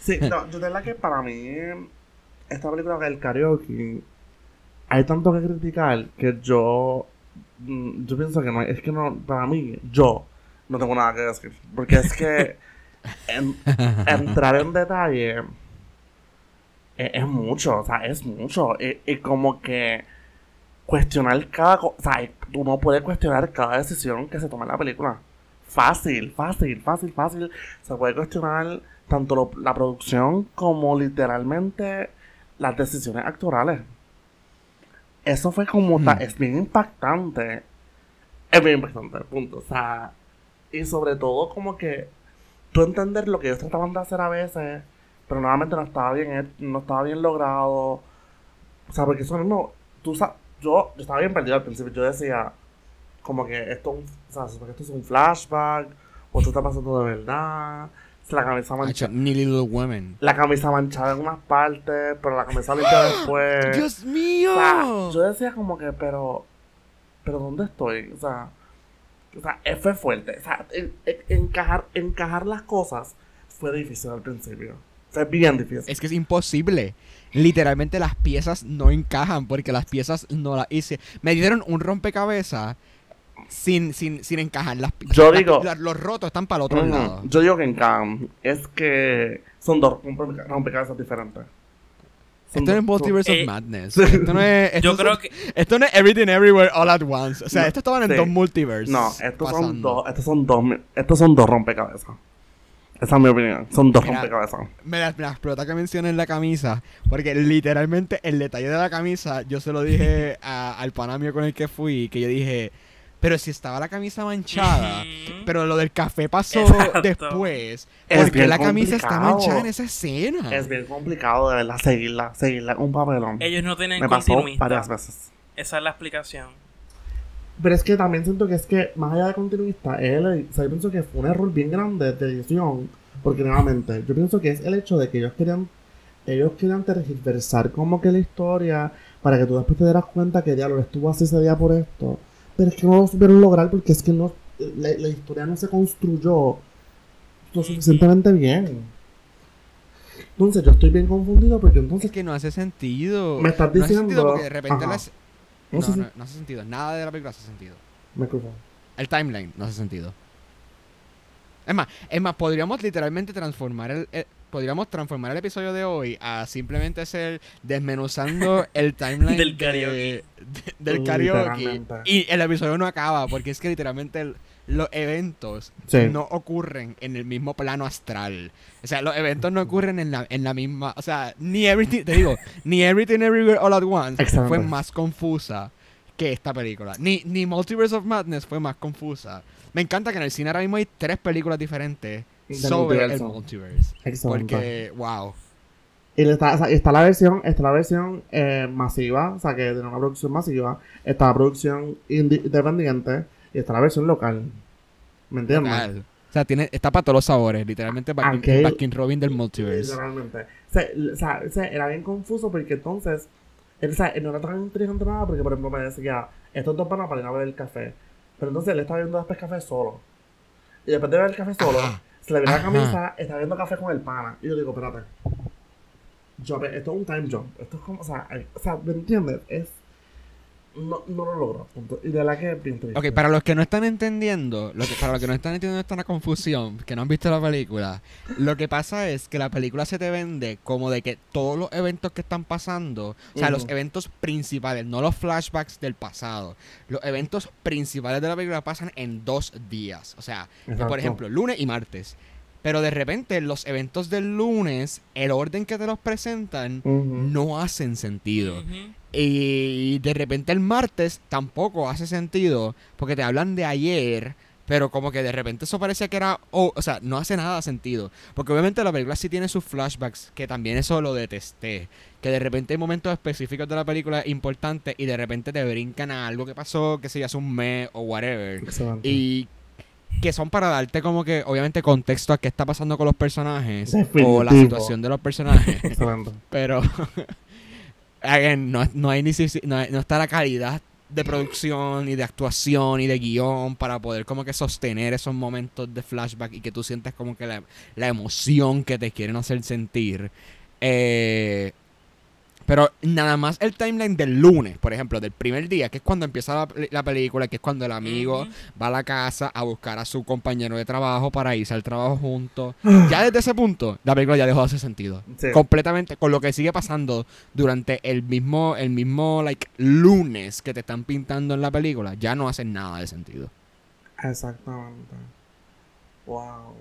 Sí, no, yo de verdad que para mí, esta película del karaoke, hay tanto que criticar que yo, yo pienso que no, es que no, para mí, yo no tengo nada que decir. Porque es que en- entrar en detalle es, es mucho, o sea, es mucho. Y, y como que cuestionar cada cosa, o sea, tú no puedes cuestionar cada decisión que se toma en la película. Fácil, fácil, fácil, fácil. Se puede cuestionar tanto lo- la producción como literalmente las decisiones actorales. Eso fue como, ta- Hmm. es bien impactante. Es bien impactante, punto. O sea, y sobre todo como que tú entender lo que ellos trataban de hacer a veces, pero nuevamente no estaba bien, no estaba bien logrado. O sea, porque eso mismo, tú sabes, yo, yo estaba bien perdido al principio. Yo decía, como que esto, o sea, esto es un flashback, o esto está pasando de verdad. La camisa manchada. ni Little Women. La camisa manchada en unas partes, pero la camisa limpia después. ¡Dios mío! O sea, yo decía como que, pero, pero ¿dónde estoy? O sea, o sea, fue fuerte. O sea, en- en- encajar, encajar las cosas fue difícil al principio. Fue bien difícil. Es que es imposible. Literalmente las piezas no encajan porque las piezas no las hice. Me dieron un rompecabezas sin, sin, sin encajar. Las, Yo las- digo- las- los rotos están para el otro lado. Yo digo que encajan. Es que son dos rompe- rompecabezas diferentes. Son Esto no es Multiverse Eh, of Madness. Esto no es. Esto Yo es- creo que Esto no es Everything Everywhere All at Once. O sea, No, estos estaban en sí. dos multiverses. No, estos son dos, estos son dos, estos son dos rompecabezas. Esa es mi opinión. Son dos Mira, rompecabezas. Me la, me la explota que mencionen la camisa. Porque literalmente el detalle de la camisa, yo se lo dije a- al panamio con el que fui. Que yo dije, pero si estaba la camisa manchada. Pero lo del café pasó Exacto. después. Es porque bien la camisa está complicado. manchada en esa escena. Es bien complicado de verdad seguirla, seguirla con un papelón. ellos no tienen Me pasó continuista. varias veces. Esa es la explicación. Pero es que también siento que es que, más allá de continuista, él, o sea, yo pienso que fue un error bien grande de edición. Porque nuevamente, yo pienso que es el hecho de que ellos querían, ellos querían tergiversar como que la historia para que tú después te dieras cuenta que diablo estuvo así ese día por esto. Pero es que no lo supieron lograr porque es que no, la, la historia no se construyó lo suficientemente bien. Entonces yo estoy bien confundido porque entonces Es que no hace sentido. Me estás No hace sentido diciendo- porque de repente las- no No, no, no hace sentido. Nada de la película hace sentido. escucho. El timeline no hace sentido. Es más, es más, podríamos literalmente transformar el, el- podríamos transformar el episodio de hoy a simplemente ser desmenuzando el timeline Del de- karaoke. de- del karaoke. Literalmente. Y el episodio no acaba, porque es que literalmente el- los eventos Sí. no ocurren en el mismo plano astral. O sea, los eventos no ocurren en la, en la misma. O sea, ni Everything, te digo, ni Everything Everywhere All at Once fue más confusa que esta película. Ni, ni Multiverse of Madness fue más confusa. Me encanta que en el cine ahora mismo hay tres películas diferentes sobre multiverso. el multiverse. Excelente. Porque, wow. Y está, está la versión, está la versión eh, masiva, o sea que tiene una producción masiva, está la producción independiente y está la versión local. ¿Me entiendes? Total. O sea, tiene, está para todos los sabores. Literalmente Aquel- Baskin Robin del multiverse. Literalmente. O sea, o era bien confuso porque entonces, él, o sea, él no era tan inteligente nada porque, por ejemplo, me decía, estos dos van a para ir a ver el café. Pero entonces él estaba viendo después café solo. Y después de ver el café solo, Ajá. Se le ve la camisa, está viendo café con el pana. Y yo digo, espérate. Yo, esto es un time jump. Esto es como, o sea, hay- o sea ¿me entiendes? Es. No, no lo logro. punto. Y de la que es bien triste. Ok, para los que no están entendiendo, lo que, para los que no están entendiendo esta confusión, que no han visto la película, lo que pasa es que la película se te vende como de que todos los eventos que están pasando, o sea, los eventos principales, no los flashbacks del pasado, los eventos principales de la película pasan en dos días. O sea, que, Exacto. por ejemplo, lunes y martes. Pero de repente los eventos del lunes, el orden que te los presentan, no hacen sentido. Y de repente el martes tampoco hace sentido porque te hablan de ayer, pero como que de repente eso parecía que era, o o sea, no hace nada de sentido. Porque obviamente la película sí tiene sus flashbacks, que también eso lo detesté. Que de repente hay momentos específicos de la película importantes y de repente te brincan a algo que pasó, que se hace un mes o whatever. Excelente. Y que son para darte como que, obviamente, contexto a qué está pasando con los personajes o la Definitivo. situación de los personajes. Excelente. Pero, no, no hay está la calidad de producción y de actuación y de guion para poder como que sostener esos momentos de flashback y que tú sientes como que la, la emoción que te quieren hacer sentir. Eh, pero nada más el timeline del lunes, por ejemplo, del primer día, que es cuando empieza la, la película, que es cuando el amigo va a la casa a buscar a su compañero de trabajo para irse al trabajo juntos. ya desde ese punto, la película ya dejó de hacer sentido. Sí. Completamente con lo que sigue pasando durante el mismo, el mismo like lunes que te están pintando en la película, ya no hace nada de sentido. Exactamente. Wow.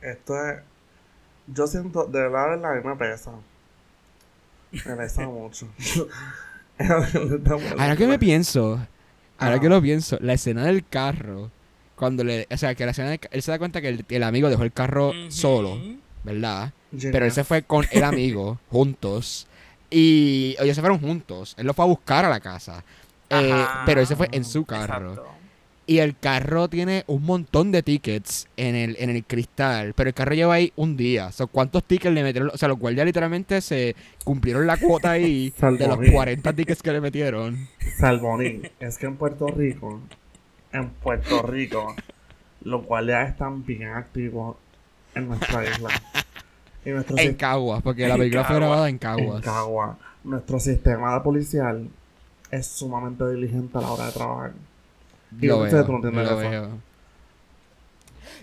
Esto es. Yo siento, de verdad, de verdad, a mí me pesa. Me pesa mucho. Ahora que me pienso, ahora que lo pienso, la escena del carro, cuando le, o sea, que la escena del él se da cuenta que el, el amigo dejó el carro solo, ¿verdad? Pero él se fue con el amigo juntos y ellos se fueron juntos. Él lo fue a buscar a la casa. Eh, pero él se fue en su carro. Exacto. Y el carro tiene un montón de tickets en el, en el cristal. Pero el carro lleva ahí un día. O sea, ¿cuántos tickets le metieron? O sea, los guardias literalmente se cumplieron la cuota ahí de los Salmorín. 40 tickets que le metieron. Salmonín. Es que en Puerto Rico, en Puerto Rico, los guardias están bien activos en nuestra isla. Y nuestro En Caguas, porque la película fue Caguas. grabada en en Caguas. Cagua. Nuestro sistema de policial es sumamente diligente a la hora de trabajar. Y Lo veo, tú no lo.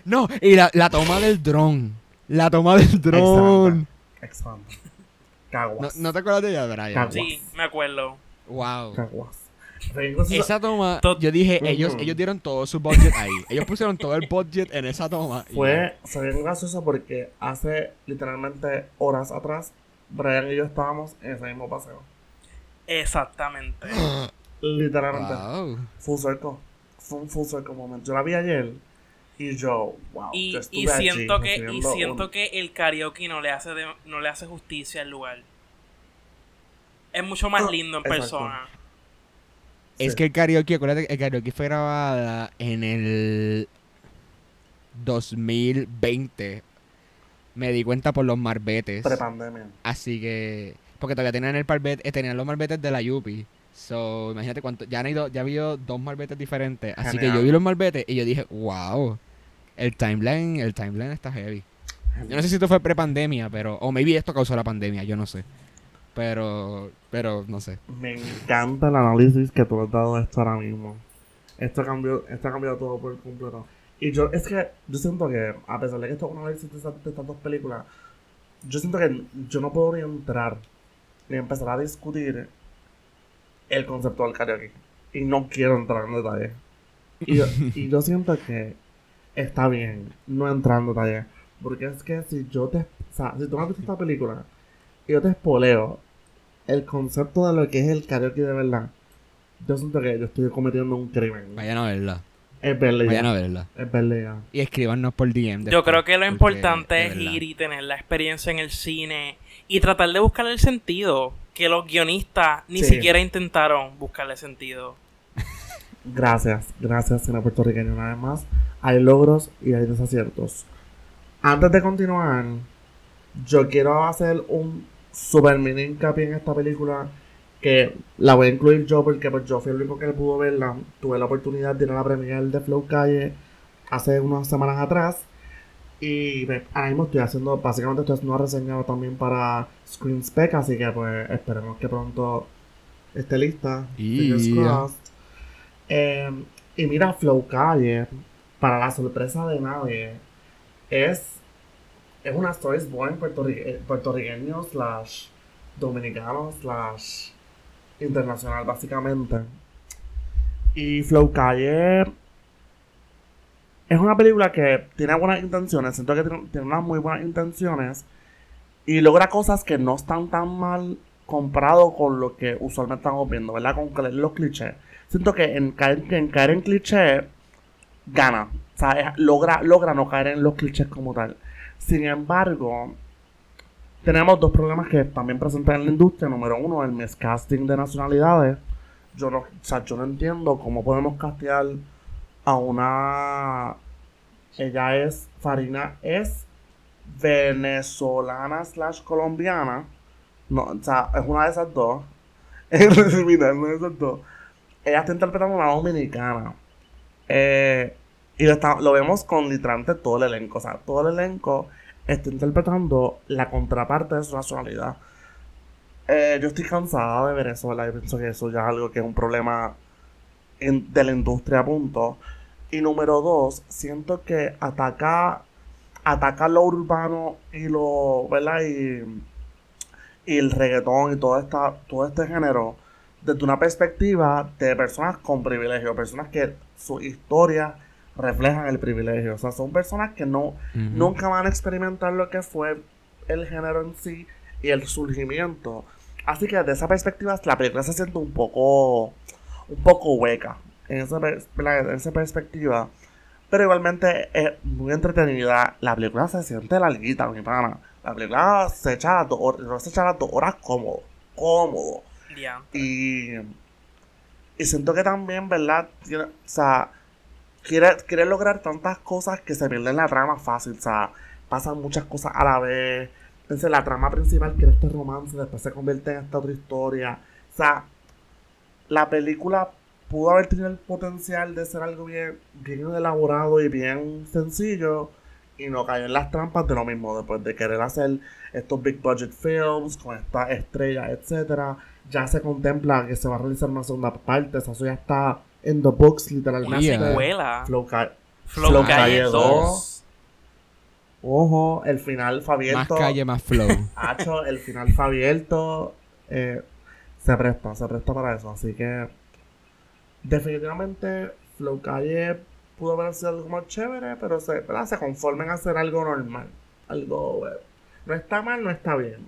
No, y la, la toma del dron. La toma del dron. Excelente. ¿No, Caguas. ¿No te acuerdas de ella, Brian? Caguas. Sí, me acuerdo. Wow. Caguas. Esa toma, To- yo dije, ellos, ellos dieron todo su budget ahí. Ellos pusieron todo el budget en esa toma. y Fue, fue bien gracioso porque hace literalmente horas atrás, Brian y yo estábamos en ese mismo paseo. Exactamente. Literalmente. Wow. Full circle. Fue un full circle moment. Yo la vi ayer y yo, wow. Y, yo y allí siento que y siento un- que el karaoke no le hace de- no le hace justicia al lugar. Es mucho más Ah, lindo en exacto. persona. Es Sí. que el karaoke, acuérdate que el karaoke fue grabada en el 2020. Me di cuenta por los marbetes. Prepandemia. Así que. Porque todavía tenían el marbete, eh, tenían los marbetes de la Yupi. So, imagínate cuánto. Ya han ido, ya ha habido dos marbetes diferentes. Así que yo vi los marbetes y yo dije, wow. El timeline, el timeline está heavy. Yo no sé si esto fue prepandemia, pero. O maybe esto causó la pandemia, yo no sé. Pero. Pero no sé. Me encanta el análisis que tú has dado de esto ahora mismo. Esto cambió, esto ha cambiado todo por completo. Y yo, es que yo siento que, a pesar de que esto es una vez de estas de estas dos películas, yo siento que yo no puedo ni entrar ni empezar a discutir el concepto del karaoke. Y no quiero entrar en detalle. Y yo, y yo siento que está bien no entrar en detalle. Porque es que si yo te. O sea, si tú no has visto esta película y yo te espoleo el concepto de lo que es el karaoke de verdad, yo siento que yo estoy cometiendo un crimen. Vayan a verla. Es verla Vayan ya. a verla. Es verla. Y escríbanos por DM. Yo creo que lo importante es ir y tener la experiencia en el cine y tratar de buscarle el sentido. Que los guionistas ni Sí. siquiera intentaron buscarle sentido. Gracias, gracias, cine puertorriqueño. Una vez más, hay logros y hay desaciertos. Antes de continuar, yo quiero hacer un super mini hincapié en esta película que la voy a incluir yo porque pues, yo fui el único que pudo verla. Tuve la oportunidad de ir a la premiere de Flow Calle hace unas semanas atrás. Y pues, ahora mismo estoy haciendo, básicamente estoy haciendo una reseña también para Screen Spec, así que pues esperemos que pronto esté lista. Fingers Y- crossed. Eh, y mira, Flow Calle, para la sorpresa de nadie, es, es una story born puertorrique- eh, puertorriqueño slash dominicano slash internacional básicamente. Y Flow Calle es una película que tiene buenas intenciones, siento que tiene, unas muy buenas intenciones y logra cosas que no están tan mal comparado con lo que usualmente estamos viendo, ¿verdad? Con los clichés. Siento que en caer, en caer en gana. O sea, logra, logra no caer en los clichés como tal. Sin embargo, tenemos dos problemas que también presentan en la industria. Número uno, el miscasting de nacionalidades. Yo no, o sea, yo no entiendo cómo podemos castear a una. Ella es. Farina es venezolana slash colombiana. No, o sea, es una de esas dos. Es una de esas dos. Ella está interpretando a una dominicana. Eh, y lo, está- lo vemos con literalmente todo el elenco. O sea, todo el elenco está interpretando la contraparte de su nacionalidad. Eh, yo estoy cansada de ¿verdad? Yo pienso que eso ya es algo que es un problema en- de la industria, punto. Y número dos, siento que ataca, ataca lo urbano y lo, ¿verdad? Y, y el reggaetón y todo, esta, todo este género desde una perspectiva de personas con privilegio, personas que su historia reflejan el privilegio. O sea, son personas que no, nunca van a experimentar lo que fue el género en sí y el surgimiento. Así que desde esa perspectiva la película se siente un poco un poco hueca en esa, perspectiva. Pero igualmente es muy entretenida. La película se siente larguita, mi pana. La película se echa las dos horas, se echa dos horas cómodo. Cómodo. Y, y siento que también, ¿verdad? Tiene- o sea, quiere, quiere lograr tantas cosas que se pierden la trama fácil. O sea, pasan muchas cosas a la vez. Entonces, la trama principal, que era este romance, después se convierte en esta otra historia. O sea, la película pudo haber tenido el potencial de ser algo bien, bien elaborado y bien sencillo. Y no cayó en las trampas de lo mismo, después de querer hacer estos big budget films con estas estrellas, etcétera. Ya se contempla que se va a realizar una segunda parte, o sea, eso ya está en the books, Una literalmente. Yeah. secuela. Flow Ca- Flow, Flow Calle Calle 2. 2. Ojo, el final fue Más abierto. calle, más flow. Hacho, el final fue abierto. eh, se presta, se presta para eso. Así que, definitivamente, Flow Calle pudo haber sido algo más chévere, pero se, se conformen a hacer algo normal. Algo, eh, no está mal, no está bien.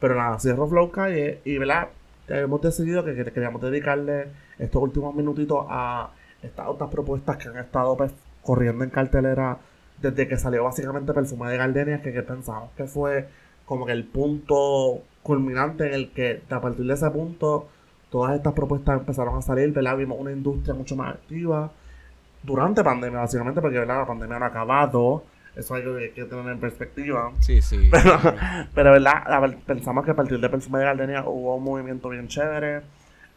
Pero nada, cierro Flow Calle y, ¿verdad? Hemos decidido que, que queríamos dedicarle estos últimos minutitos a estas otras propuestas que han estado pues, corriendo en cartelera desde que salió básicamente Perfume de Gardenias, que, que pensamos que fue como que el punto culminante en el que a partir de ese punto todas estas propuestas empezaron a salir, ¿verdad? Vimos una industria mucho más activa durante pandemia, básicamente, porque ¿verdad? la pandemia no ha acabado, eso hay que, que tener en perspectiva. Sí, sí. Pero, pero ¿verdad? Ver, pensamos que a partir de Perfume de Gardenia hubo un movimiento bien chévere.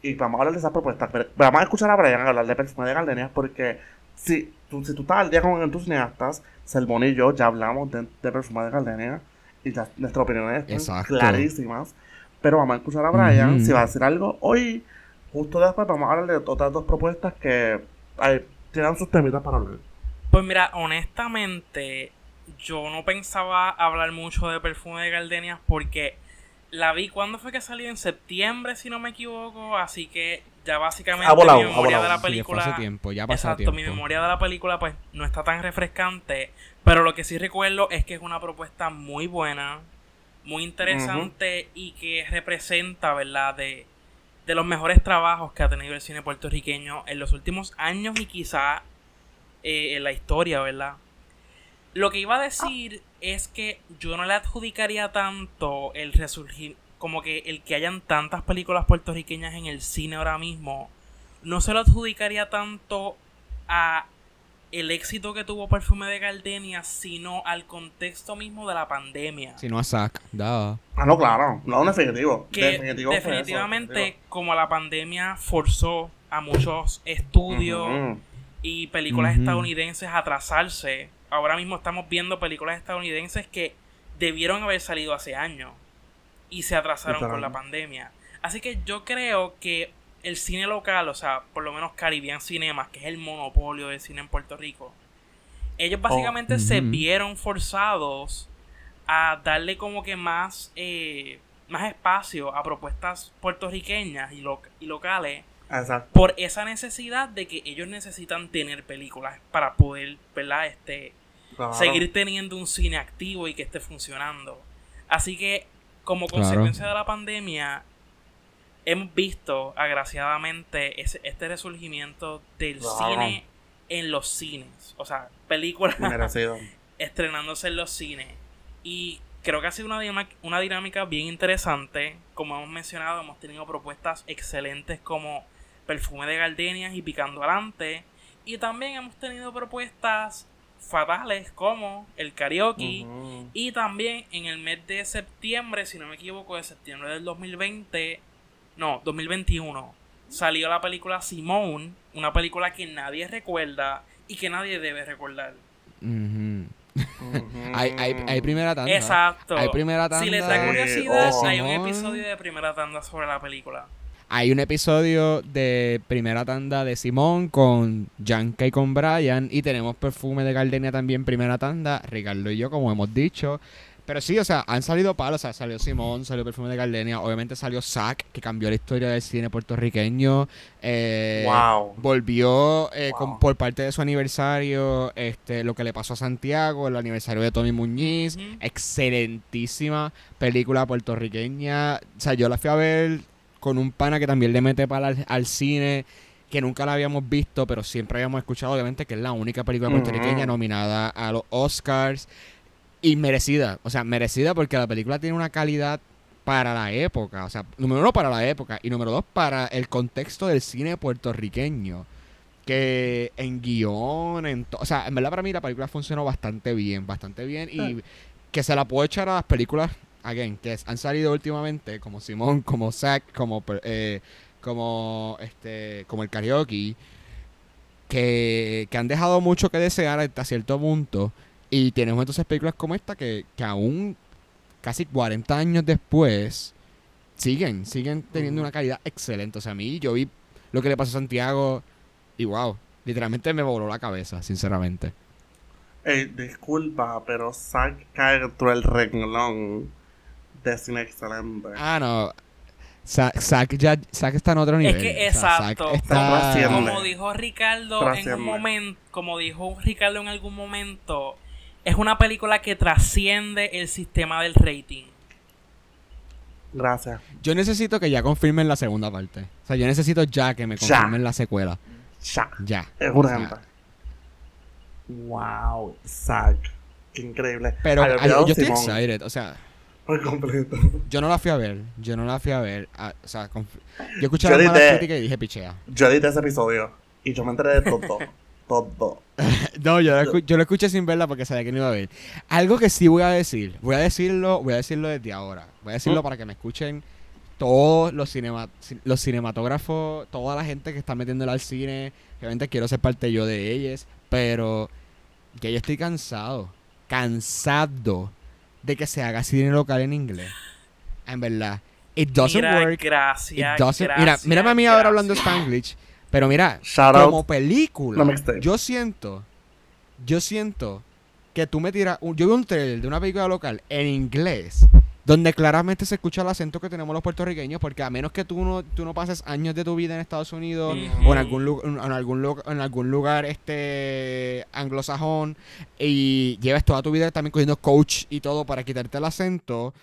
Y vamos a hablar de esas propuestas. Pero vamos a escuchar a Brian hablar de Perfume de Gardenia porque si tú, si tú estás al día con tus cineastas, Selbón y yo ya hablamos de, de Perfume de Gardenia y ya nuestras opiniones están Exacto. clarísimas. Pero vamos a escuchar a Brian si va a decir algo. Hoy, justo después, vamos a hablar de otras dos propuestas que ay, tienen sus temitas para hablar. Pues mira, honestamente, yo no pensaba hablar mucho de perfume de gardenias porque la vi cuando fue que salió en septiembre, si no me equivoco, así que ya básicamente Ha volado, mi memoria de la Sí, película hace tiempo, ya pasó Exacto, tiempo. mi memoria de la película pues no está tan refrescante, pero lo que sí recuerdo es que es una propuesta muy buena, muy interesante y que representa, ¿verdad? De, de los mejores trabajos que ha tenido el cine puertorriqueño en los últimos años y quizá eh, en la historia, ¿verdad? Lo que iba a decir es que yo no le adjudicaría tanto el resurgir, como que el que hayan tantas películas puertorriqueñas en el cine ahora mismo, no se lo adjudicaría tanto a el éxito que tuvo Perfume de Gardenia, sino al contexto mismo de la pandemia. Si no a Zack, da. Ah, no, claro. No, definitivo. que definitivo eso, definitivamente definitivo. como la pandemia forzó a muchos estudios y películas estadounidenses a atrasarse. Ahora mismo estamos viendo películas estadounidenses que debieron haber salido hace años y se atrasaron con la pandemia. Así que yo creo que el cine local, o sea, por lo menos Caribbean Cinemas, que es el monopolio del cine en Puerto Rico, ellos básicamente se vieron forzados a darle como que más, eh, más espacio a propuestas puertorriqueñas y, lo- y locales Exacto. por esa necesidad de que ellos necesitan tener películas para poder, ¿verdad? Este, Claro. seguir teniendo un cine activo y que esté funcionando. Así que, como Claro. consecuencia de la pandemia, hemos visto, agraciadamente, ese, este resurgimiento del cine en los cines. O sea, películas estrenándose en los cines. Y creo que ha sido una, dinámica bien interesante. Como hemos mencionado, hemos tenido propuestas excelentes como Perfume de Gardenias y Picando Adelante. Y también hemos tenido propuestas fatales como el karaoke. Y también en el mes de septiembre, si no me equivoco, de septiembre del 2020, no, 2021, salió la película Simone, una película que nadie recuerda y que nadie debe recordar. Hay, hay, hay primera tanda. Exacto. Hay primera tanda. Si les da Eh, curiosidad, oh. hay un episodio de primera tanda sobre la película. Hay un episodio de primera tanda de Simón con Yanka y con Brian. Y tenemos perfume de Gardenia también, primera tanda. Ricardo y yo, como hemos dicho. Pero sí, o sea, han salido palos. O sea, salió Simón, salió perfume de Gardenia. Obviamente salió Zack, que cambió la historia del cine puertorriqueño. Eh, Wow. Volvió eh, Wow. con- por parte de su aniversario, este, lo que le pasó a Santiago, el aniversario de Tommy Muñiz. Excelentísima película puertorriqueña. O sea, yo la fui a ver con un pana que también le mete para al, al cine, que nunca la habíamos visto, pero siempre habíamos escuchado, obviamente, que es la única película puertorriqueña nominada a los Oscars. Y merecida, o sea, merecida porque la película tiene una calidad para la época, o sea, número uno para la época y número dos para el contexto del cine puertorriqueño. Que en guion, en o sea, en verdad para mí la película funcionó bastante bien, bastante bien y que se la puedo echar a las películas, again, que han salido últimamente, como Simón, como Zack, como, eh, como, este, como el karaoke, que, que han dejado mucho que desear hasta cierto punto. Y tenemos entonces películas como esta que, que aún casi 40 años después siguen, siguen teniendo una calidad excelente. O sea, a mí yo vi lo que le pasó a Santiago y wow, literalmente me voló la cabeza, sinceramente. Ey, disculpa, pero Zack cae dentro del renglón de cine excelente. Ah, no. Zack, Zack ya, Zack está en otro nivel. Es que O sea, Zack exacto. está-. Como dijo Ricardo en un momento, como dijo Ricardo en algún momento, es una película que trasciende el sistema del rating. Gracias. Yo necesito que ya confirmen la segunda parte. O sea, yo necesito ya que me Ya. confirmen la secuela. Ya. Ya. Es urgente. Wow, Zack. Qué increíble. Pero ay, yo estoy Simón excited. O sea, Por completo. yo no la fui a ver. Yo no la fui a ver. O sea, yo escuché Yo la crítica y dije pichea. Yo edité ese episodio y yo me enteré de todo. todo. No, yo lo, yo lo escuché sin verla porque sabía que no iba a ver. Algo que sí voy a decir, voy a decirlo, voy a decirlo desde ahora. Voy a decirlo ¿Mm? para que me escuchen todos los, cinema- cin- los cinematógrafos, toda la gente que está metiéndola al cine. Obviamente quiero ser parte yo de ellos, pero ya yo estoy cansado, cansado de que se haga cine local en inglés. En verdad. It doesn't Mira, work. It gracias. mira, gracias, mírame a mí ahora hablando gracias. Spanglish. Pero mira, Shout como out. película, yo siento, yo siento que tú me tiras. un- yo vi un trailer de una película local en inglés. Donde claramente se escucha el acento que tenemos los puertorriqueños, porque a menos que tú no, tú no pases años de tu vida en Estados Unidos o en algún, en algún, en algún lugar este anglosajón y lleves toda tu vida también cogiendo coach y todo para quitarte el acento,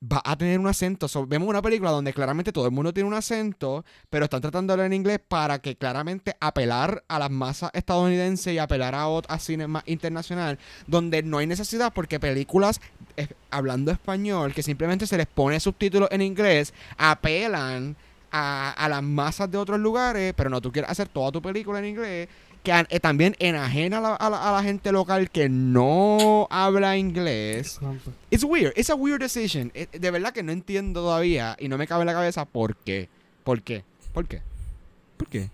va a tener un acento. Vemos una película donde claramente todo el mundo tiene un acento, pero están hablar en inglés para que claramente apelar a las masas estadounidenses y apelar a, a cine más internacional, donde no hay necesidad porque películas eh, hablando español, que simplemente se les pone subtítulos en inglés, apelan a, a las masas de otros lugares, pero no, tú quieres hacer toda tu película en inglés, que eh, también enajena a la, a la- a la gente local que no habla inglés. It's weird, it's a weird decision. Eh, De verdad que no entiendo todavía y no me cabe en la cabeza por qué. ¿Por qué? ¿Por qué? ¿Por qué?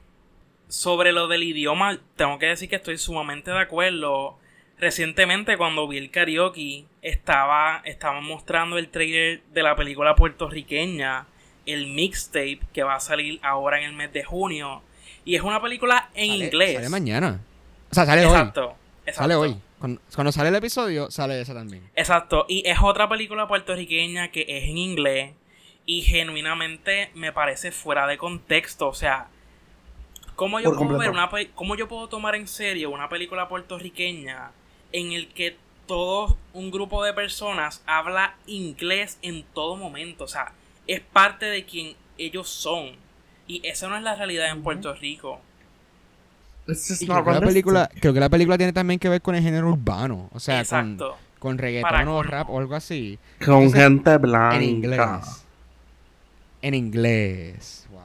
Sobre lo del idioma, tengo que decir que estoy sumamente de acuerdo. Recientemente, cuando vi el karaoke, estaba, estaba mostrando el trailer de la película puertorriqueña, el mixtape, que va a salir ahora en el mes de junio. Y es una película en Sale- inglés. Sale mañana. O sea, sale hoy. Exacto. Sale hoy. Cuando, cuando sale el episodio, sale esa también. Exacto, y es otra película puertorriqueña que es en inglés y genuinamente me parece fuera de contexto, o sea, ¿cómo yo Por puedo ver una cómo yo puedo tomar en serio una película puertorriqueña en el que todo un grupo de personas habla inglés en todo momento, o sea, es parte de quien ellos son y esa no es la realidad en Puerto Rico. Y creo, que la película, creo que la película tiene también que ver con el género urbano. O sea, con, Exacto. con reggaetón o rap o algo así. Con Entonces, gente blanca. En inglés. En inglés. Wow.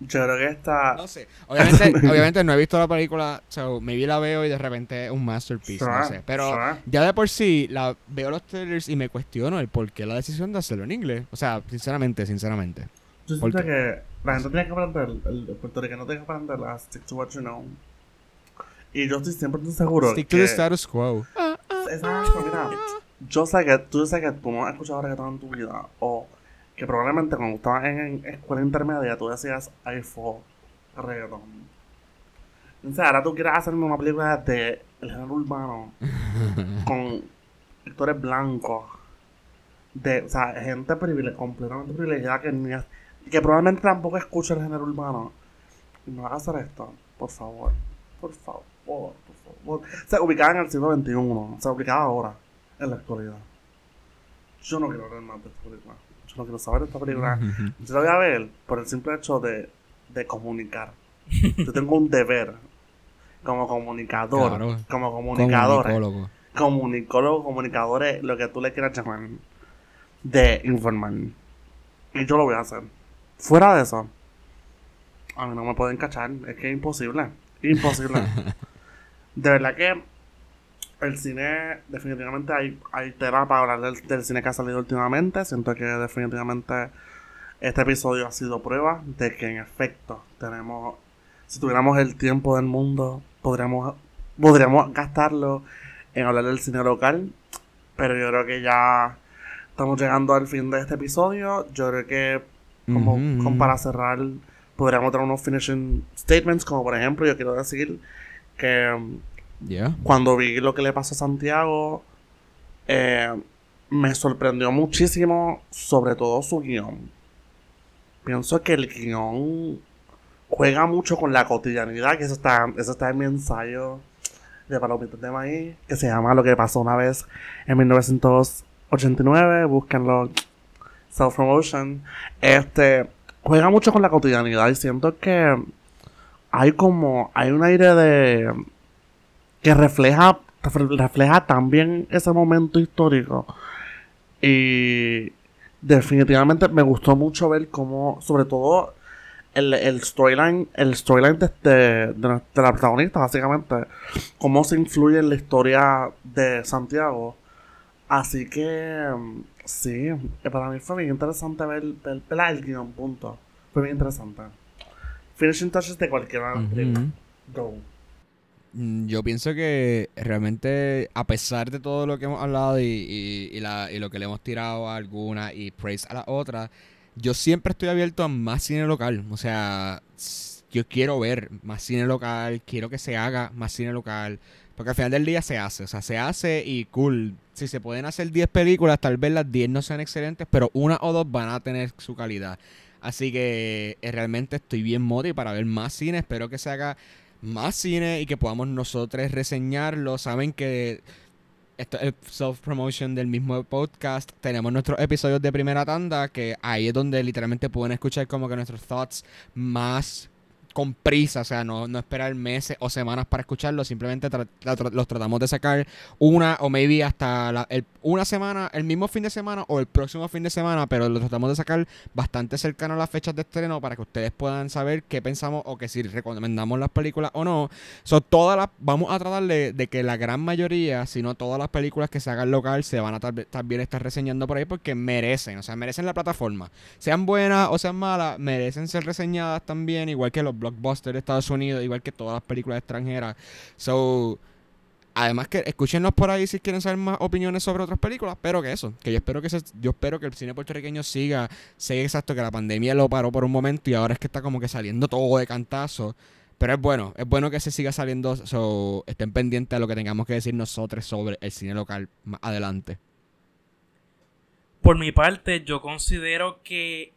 Yo creo que esta. No sé. Obviamente, obviamente no he visto la película, so maybe la veo y de repente es un masterpiece, no sé. Pero sure. ya de por sí la veo los trailers y me cuestiono el por qué la decisión de hacerlo en inglés. O sea, sinceramente, sinceramente. Yo ¿Por siento que la gente tiene que aprender, el, el puertorriqueño tiene que aprender a stick to what you know. Y yo estoy siempre seguro Stick que... to the status quo. Exacto, mira. Yo sé que tú sé que tú no has escuchado reggaetón en tu vida. O que probablemente cuando estabas en, en escuela intermedia tú decías I for reggaetón. Entonces ahora tú quieres hacerme una película de el género urbano con actores blancos. De, o sea, gente privile- completamente privilegiada que, ni, que probablemente tampoco escucha el género urbano. Y no vas a hacer esto, por favor. Por favor, por favor. O sea, ubicada en el siglo XXI. O sea, ubicada ahora, en la actualidad. Yo no quiero ver más de esta película. Yo no quiero saber de esta película. Yo la voy a ver por el simple hecho de, de comunicar. Yo tengo un deber como comunicador, Claro. como comunicador, Comunicólogo. comunicólogo, comunicadores, lo que tú le quieras llamar, de informar. Y yo lo voy a hacer. Fuera de eso, a mí no me pueden cachar, es que es imposible, imposible. de verdad que el cine, definitivamente hay, hay tela para hablar del, del cine que ha salido últimamente. Siento que definitivamente este episodio ha sido prueba de que en efecto tenemos, si tuviéramos el tiempo del mundo, podríamos, podríamos gastarlo en hablar del cine local. Pero yo creo que ya estamos llegando al fin de este episodio. Yo creo que como, para cerrar, podríamos tener unos finishing statements, como por ejemplo, yo quiero decir que um, Yeah. cuando vi lo que le pasó a Santiago, eh, me sorprendió muchísimo, sobre todo su guion. Pienso que el guion juega mucho con la cotidianidad, que eso está, eso está en mi ensayo de Palomitas de Maíz, que se llama Lo que pasó una vez en 1989, búsquenlo, self-promotion. Este, juega mucho con la cotidianidad y siento que hay como, hay un aire de que refleja refleja también ese momento histórico y definitivamente me gustó mucho ver cómo sobre todo el, el storyline el storyline de, este- de, de la protagonista básicamente cómo se influye en la historia de Santiago así que sí eh, para mí fue bien interesante ver, ver, ver el guion punto fue bien interesante finishing touches de cualquiera películas. Ujú. Go. Mm, Yo pienso que realmente, a pesar de todo lo que hemos hablado y, y- y la- y lo que le hemos tirado a alguna y praise a la otra, yo siempre estoy abierto a más cine local. O sea, yo quiero ver más cine local, quiero que se haga más cine local. Porque al final del día se hace, o sea, se hace y cool. Si se pueden hacer 10 películas, tal vez las 10 no sean excelentes, pero una o dos van a tener su calidad. Así que eh, realmente estoy bien modi para ver más cine. Espero que se haga más cine y que podamos nosotros reseñarlo. Saben que esto es self-promotion del mismo podcast. Tenemos nuestros episodios de primera tanda, que ahí es donde literalmente pueden escuchar como que nuestros thoughts más con prisa, o sea, no, no esperar meses o semanas para escucharlo, simplemente los tratamos de sacar una o maybe hasta una semana, el mismo fin de semana o el próximo fin de semana, pero los tratamos de sacar bastante cercano a las fechas de estreno para que ustedes puedan saber qué pensamos o que si recomendamos las películas o no. So, todas las, vamos a tratar de, que la gran mayoría, si no todas las películas que se hagan local, se van a también estar reseñando por ahí porque merecen, o sea, merecen la plataforma. Sean buenas o sean malas, merecen ser reseñadas también, igual que los blockbuster de Estados Unidos, igual que todas las películas extranjeras. So, además que escúchenos por ahí si quieren saber más opiniones sobre otras películas, pero que eso, que yo espero que yo espero que el cine puertorriqueño siga, siga exacto que la pandemia lo paró por un momento y ahora es que está como que saliendo todo de cantazo. Pero es bueno, es bueno que se siga saliendo, so, estén pendientes a lo que tengamos que decir nosotros sobre el cine local más adelante. Por mi parte, yo considero que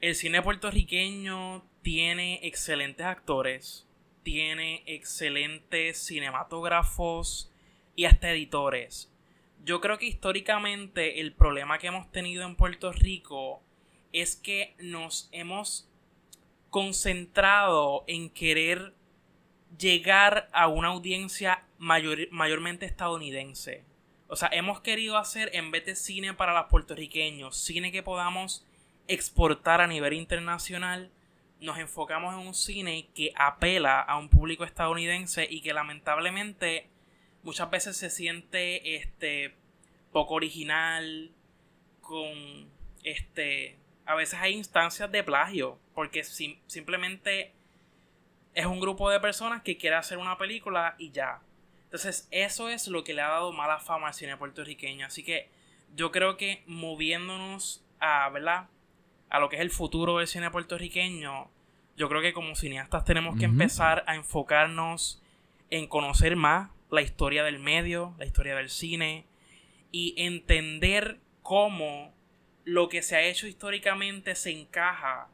el cine puertorriqueño tiene excelentes actores, tiene excelentes cinematógrafos y hasta editores. Yo creo que históricamente el problema que hemos tenido en Puerto Rico es que nos hemos concentrado en querer llegar a una audiencia mayormente estadounidense. O sea, hemos querido hacer en vez de cine para los puertorriqueños, cine que podamos exportar a nivel internacional, nos enfocamos en un cine que apela a un público estadounidense y que lamentablemente muchas veces se siente este poco original con este a veces hay instancias de plagio porque simplemente es un grupo de personas que quiere hacer una película y ya. Entonces eso es lo que le ha dado mala fama al cine puertorriqueño. Así que yo creo que moviéndonos a verdad a lo que es el futuro del cine puertorriqueño, yo creo que como cineastas tenemos que empezar a enfocarnos en conocer más la historia del medio, la historia del cine y entender cómo lo que se ha hecho históricamente se encaja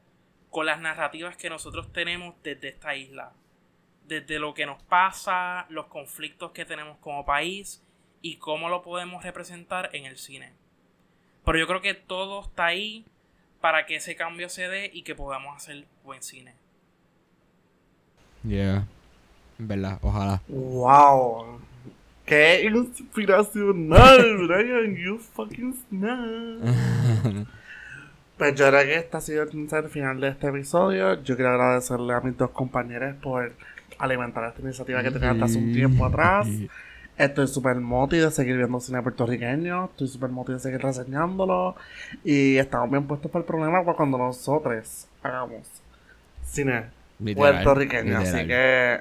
con las narrativas que nosotros tenemos desde esta isla. Desde lo que nos pasa, los conflictos que tenemos como país y cómo lo podemos representar en el cine. Pero yo creo que todo está ahí para que ese cambio se dé y que podamos hacer buen cine. Yeah. ¿Verdad? Ojalá. Wow. Qué inspiracional, Brian. You fucking snap. pues yo creo que este ha sido el final de este episodio. Yo quiero agradecerle a mis dos compañeros por alimentar esta iniciativa que tenían hasta hace un tiempo atrás. Estoy súper motivo de seguir viendo cine puertorriqueño. Estoy súper motivo de seguir reseñándolo. Y estamos bien puestos para el problema cuando nosotros hagamos cine puertorriqueño. Así que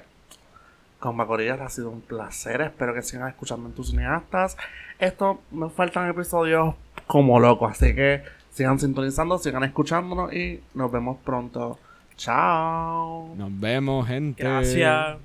con Macorillas ha sido un placer. Espero que sigan escuchando en tus cineastas. Esto nos faltan episodios como locos. Así que sigan sintonizando, sigan escuchándonos y nos vemos pronto. Chao. Nos vemos, gente. Gracias.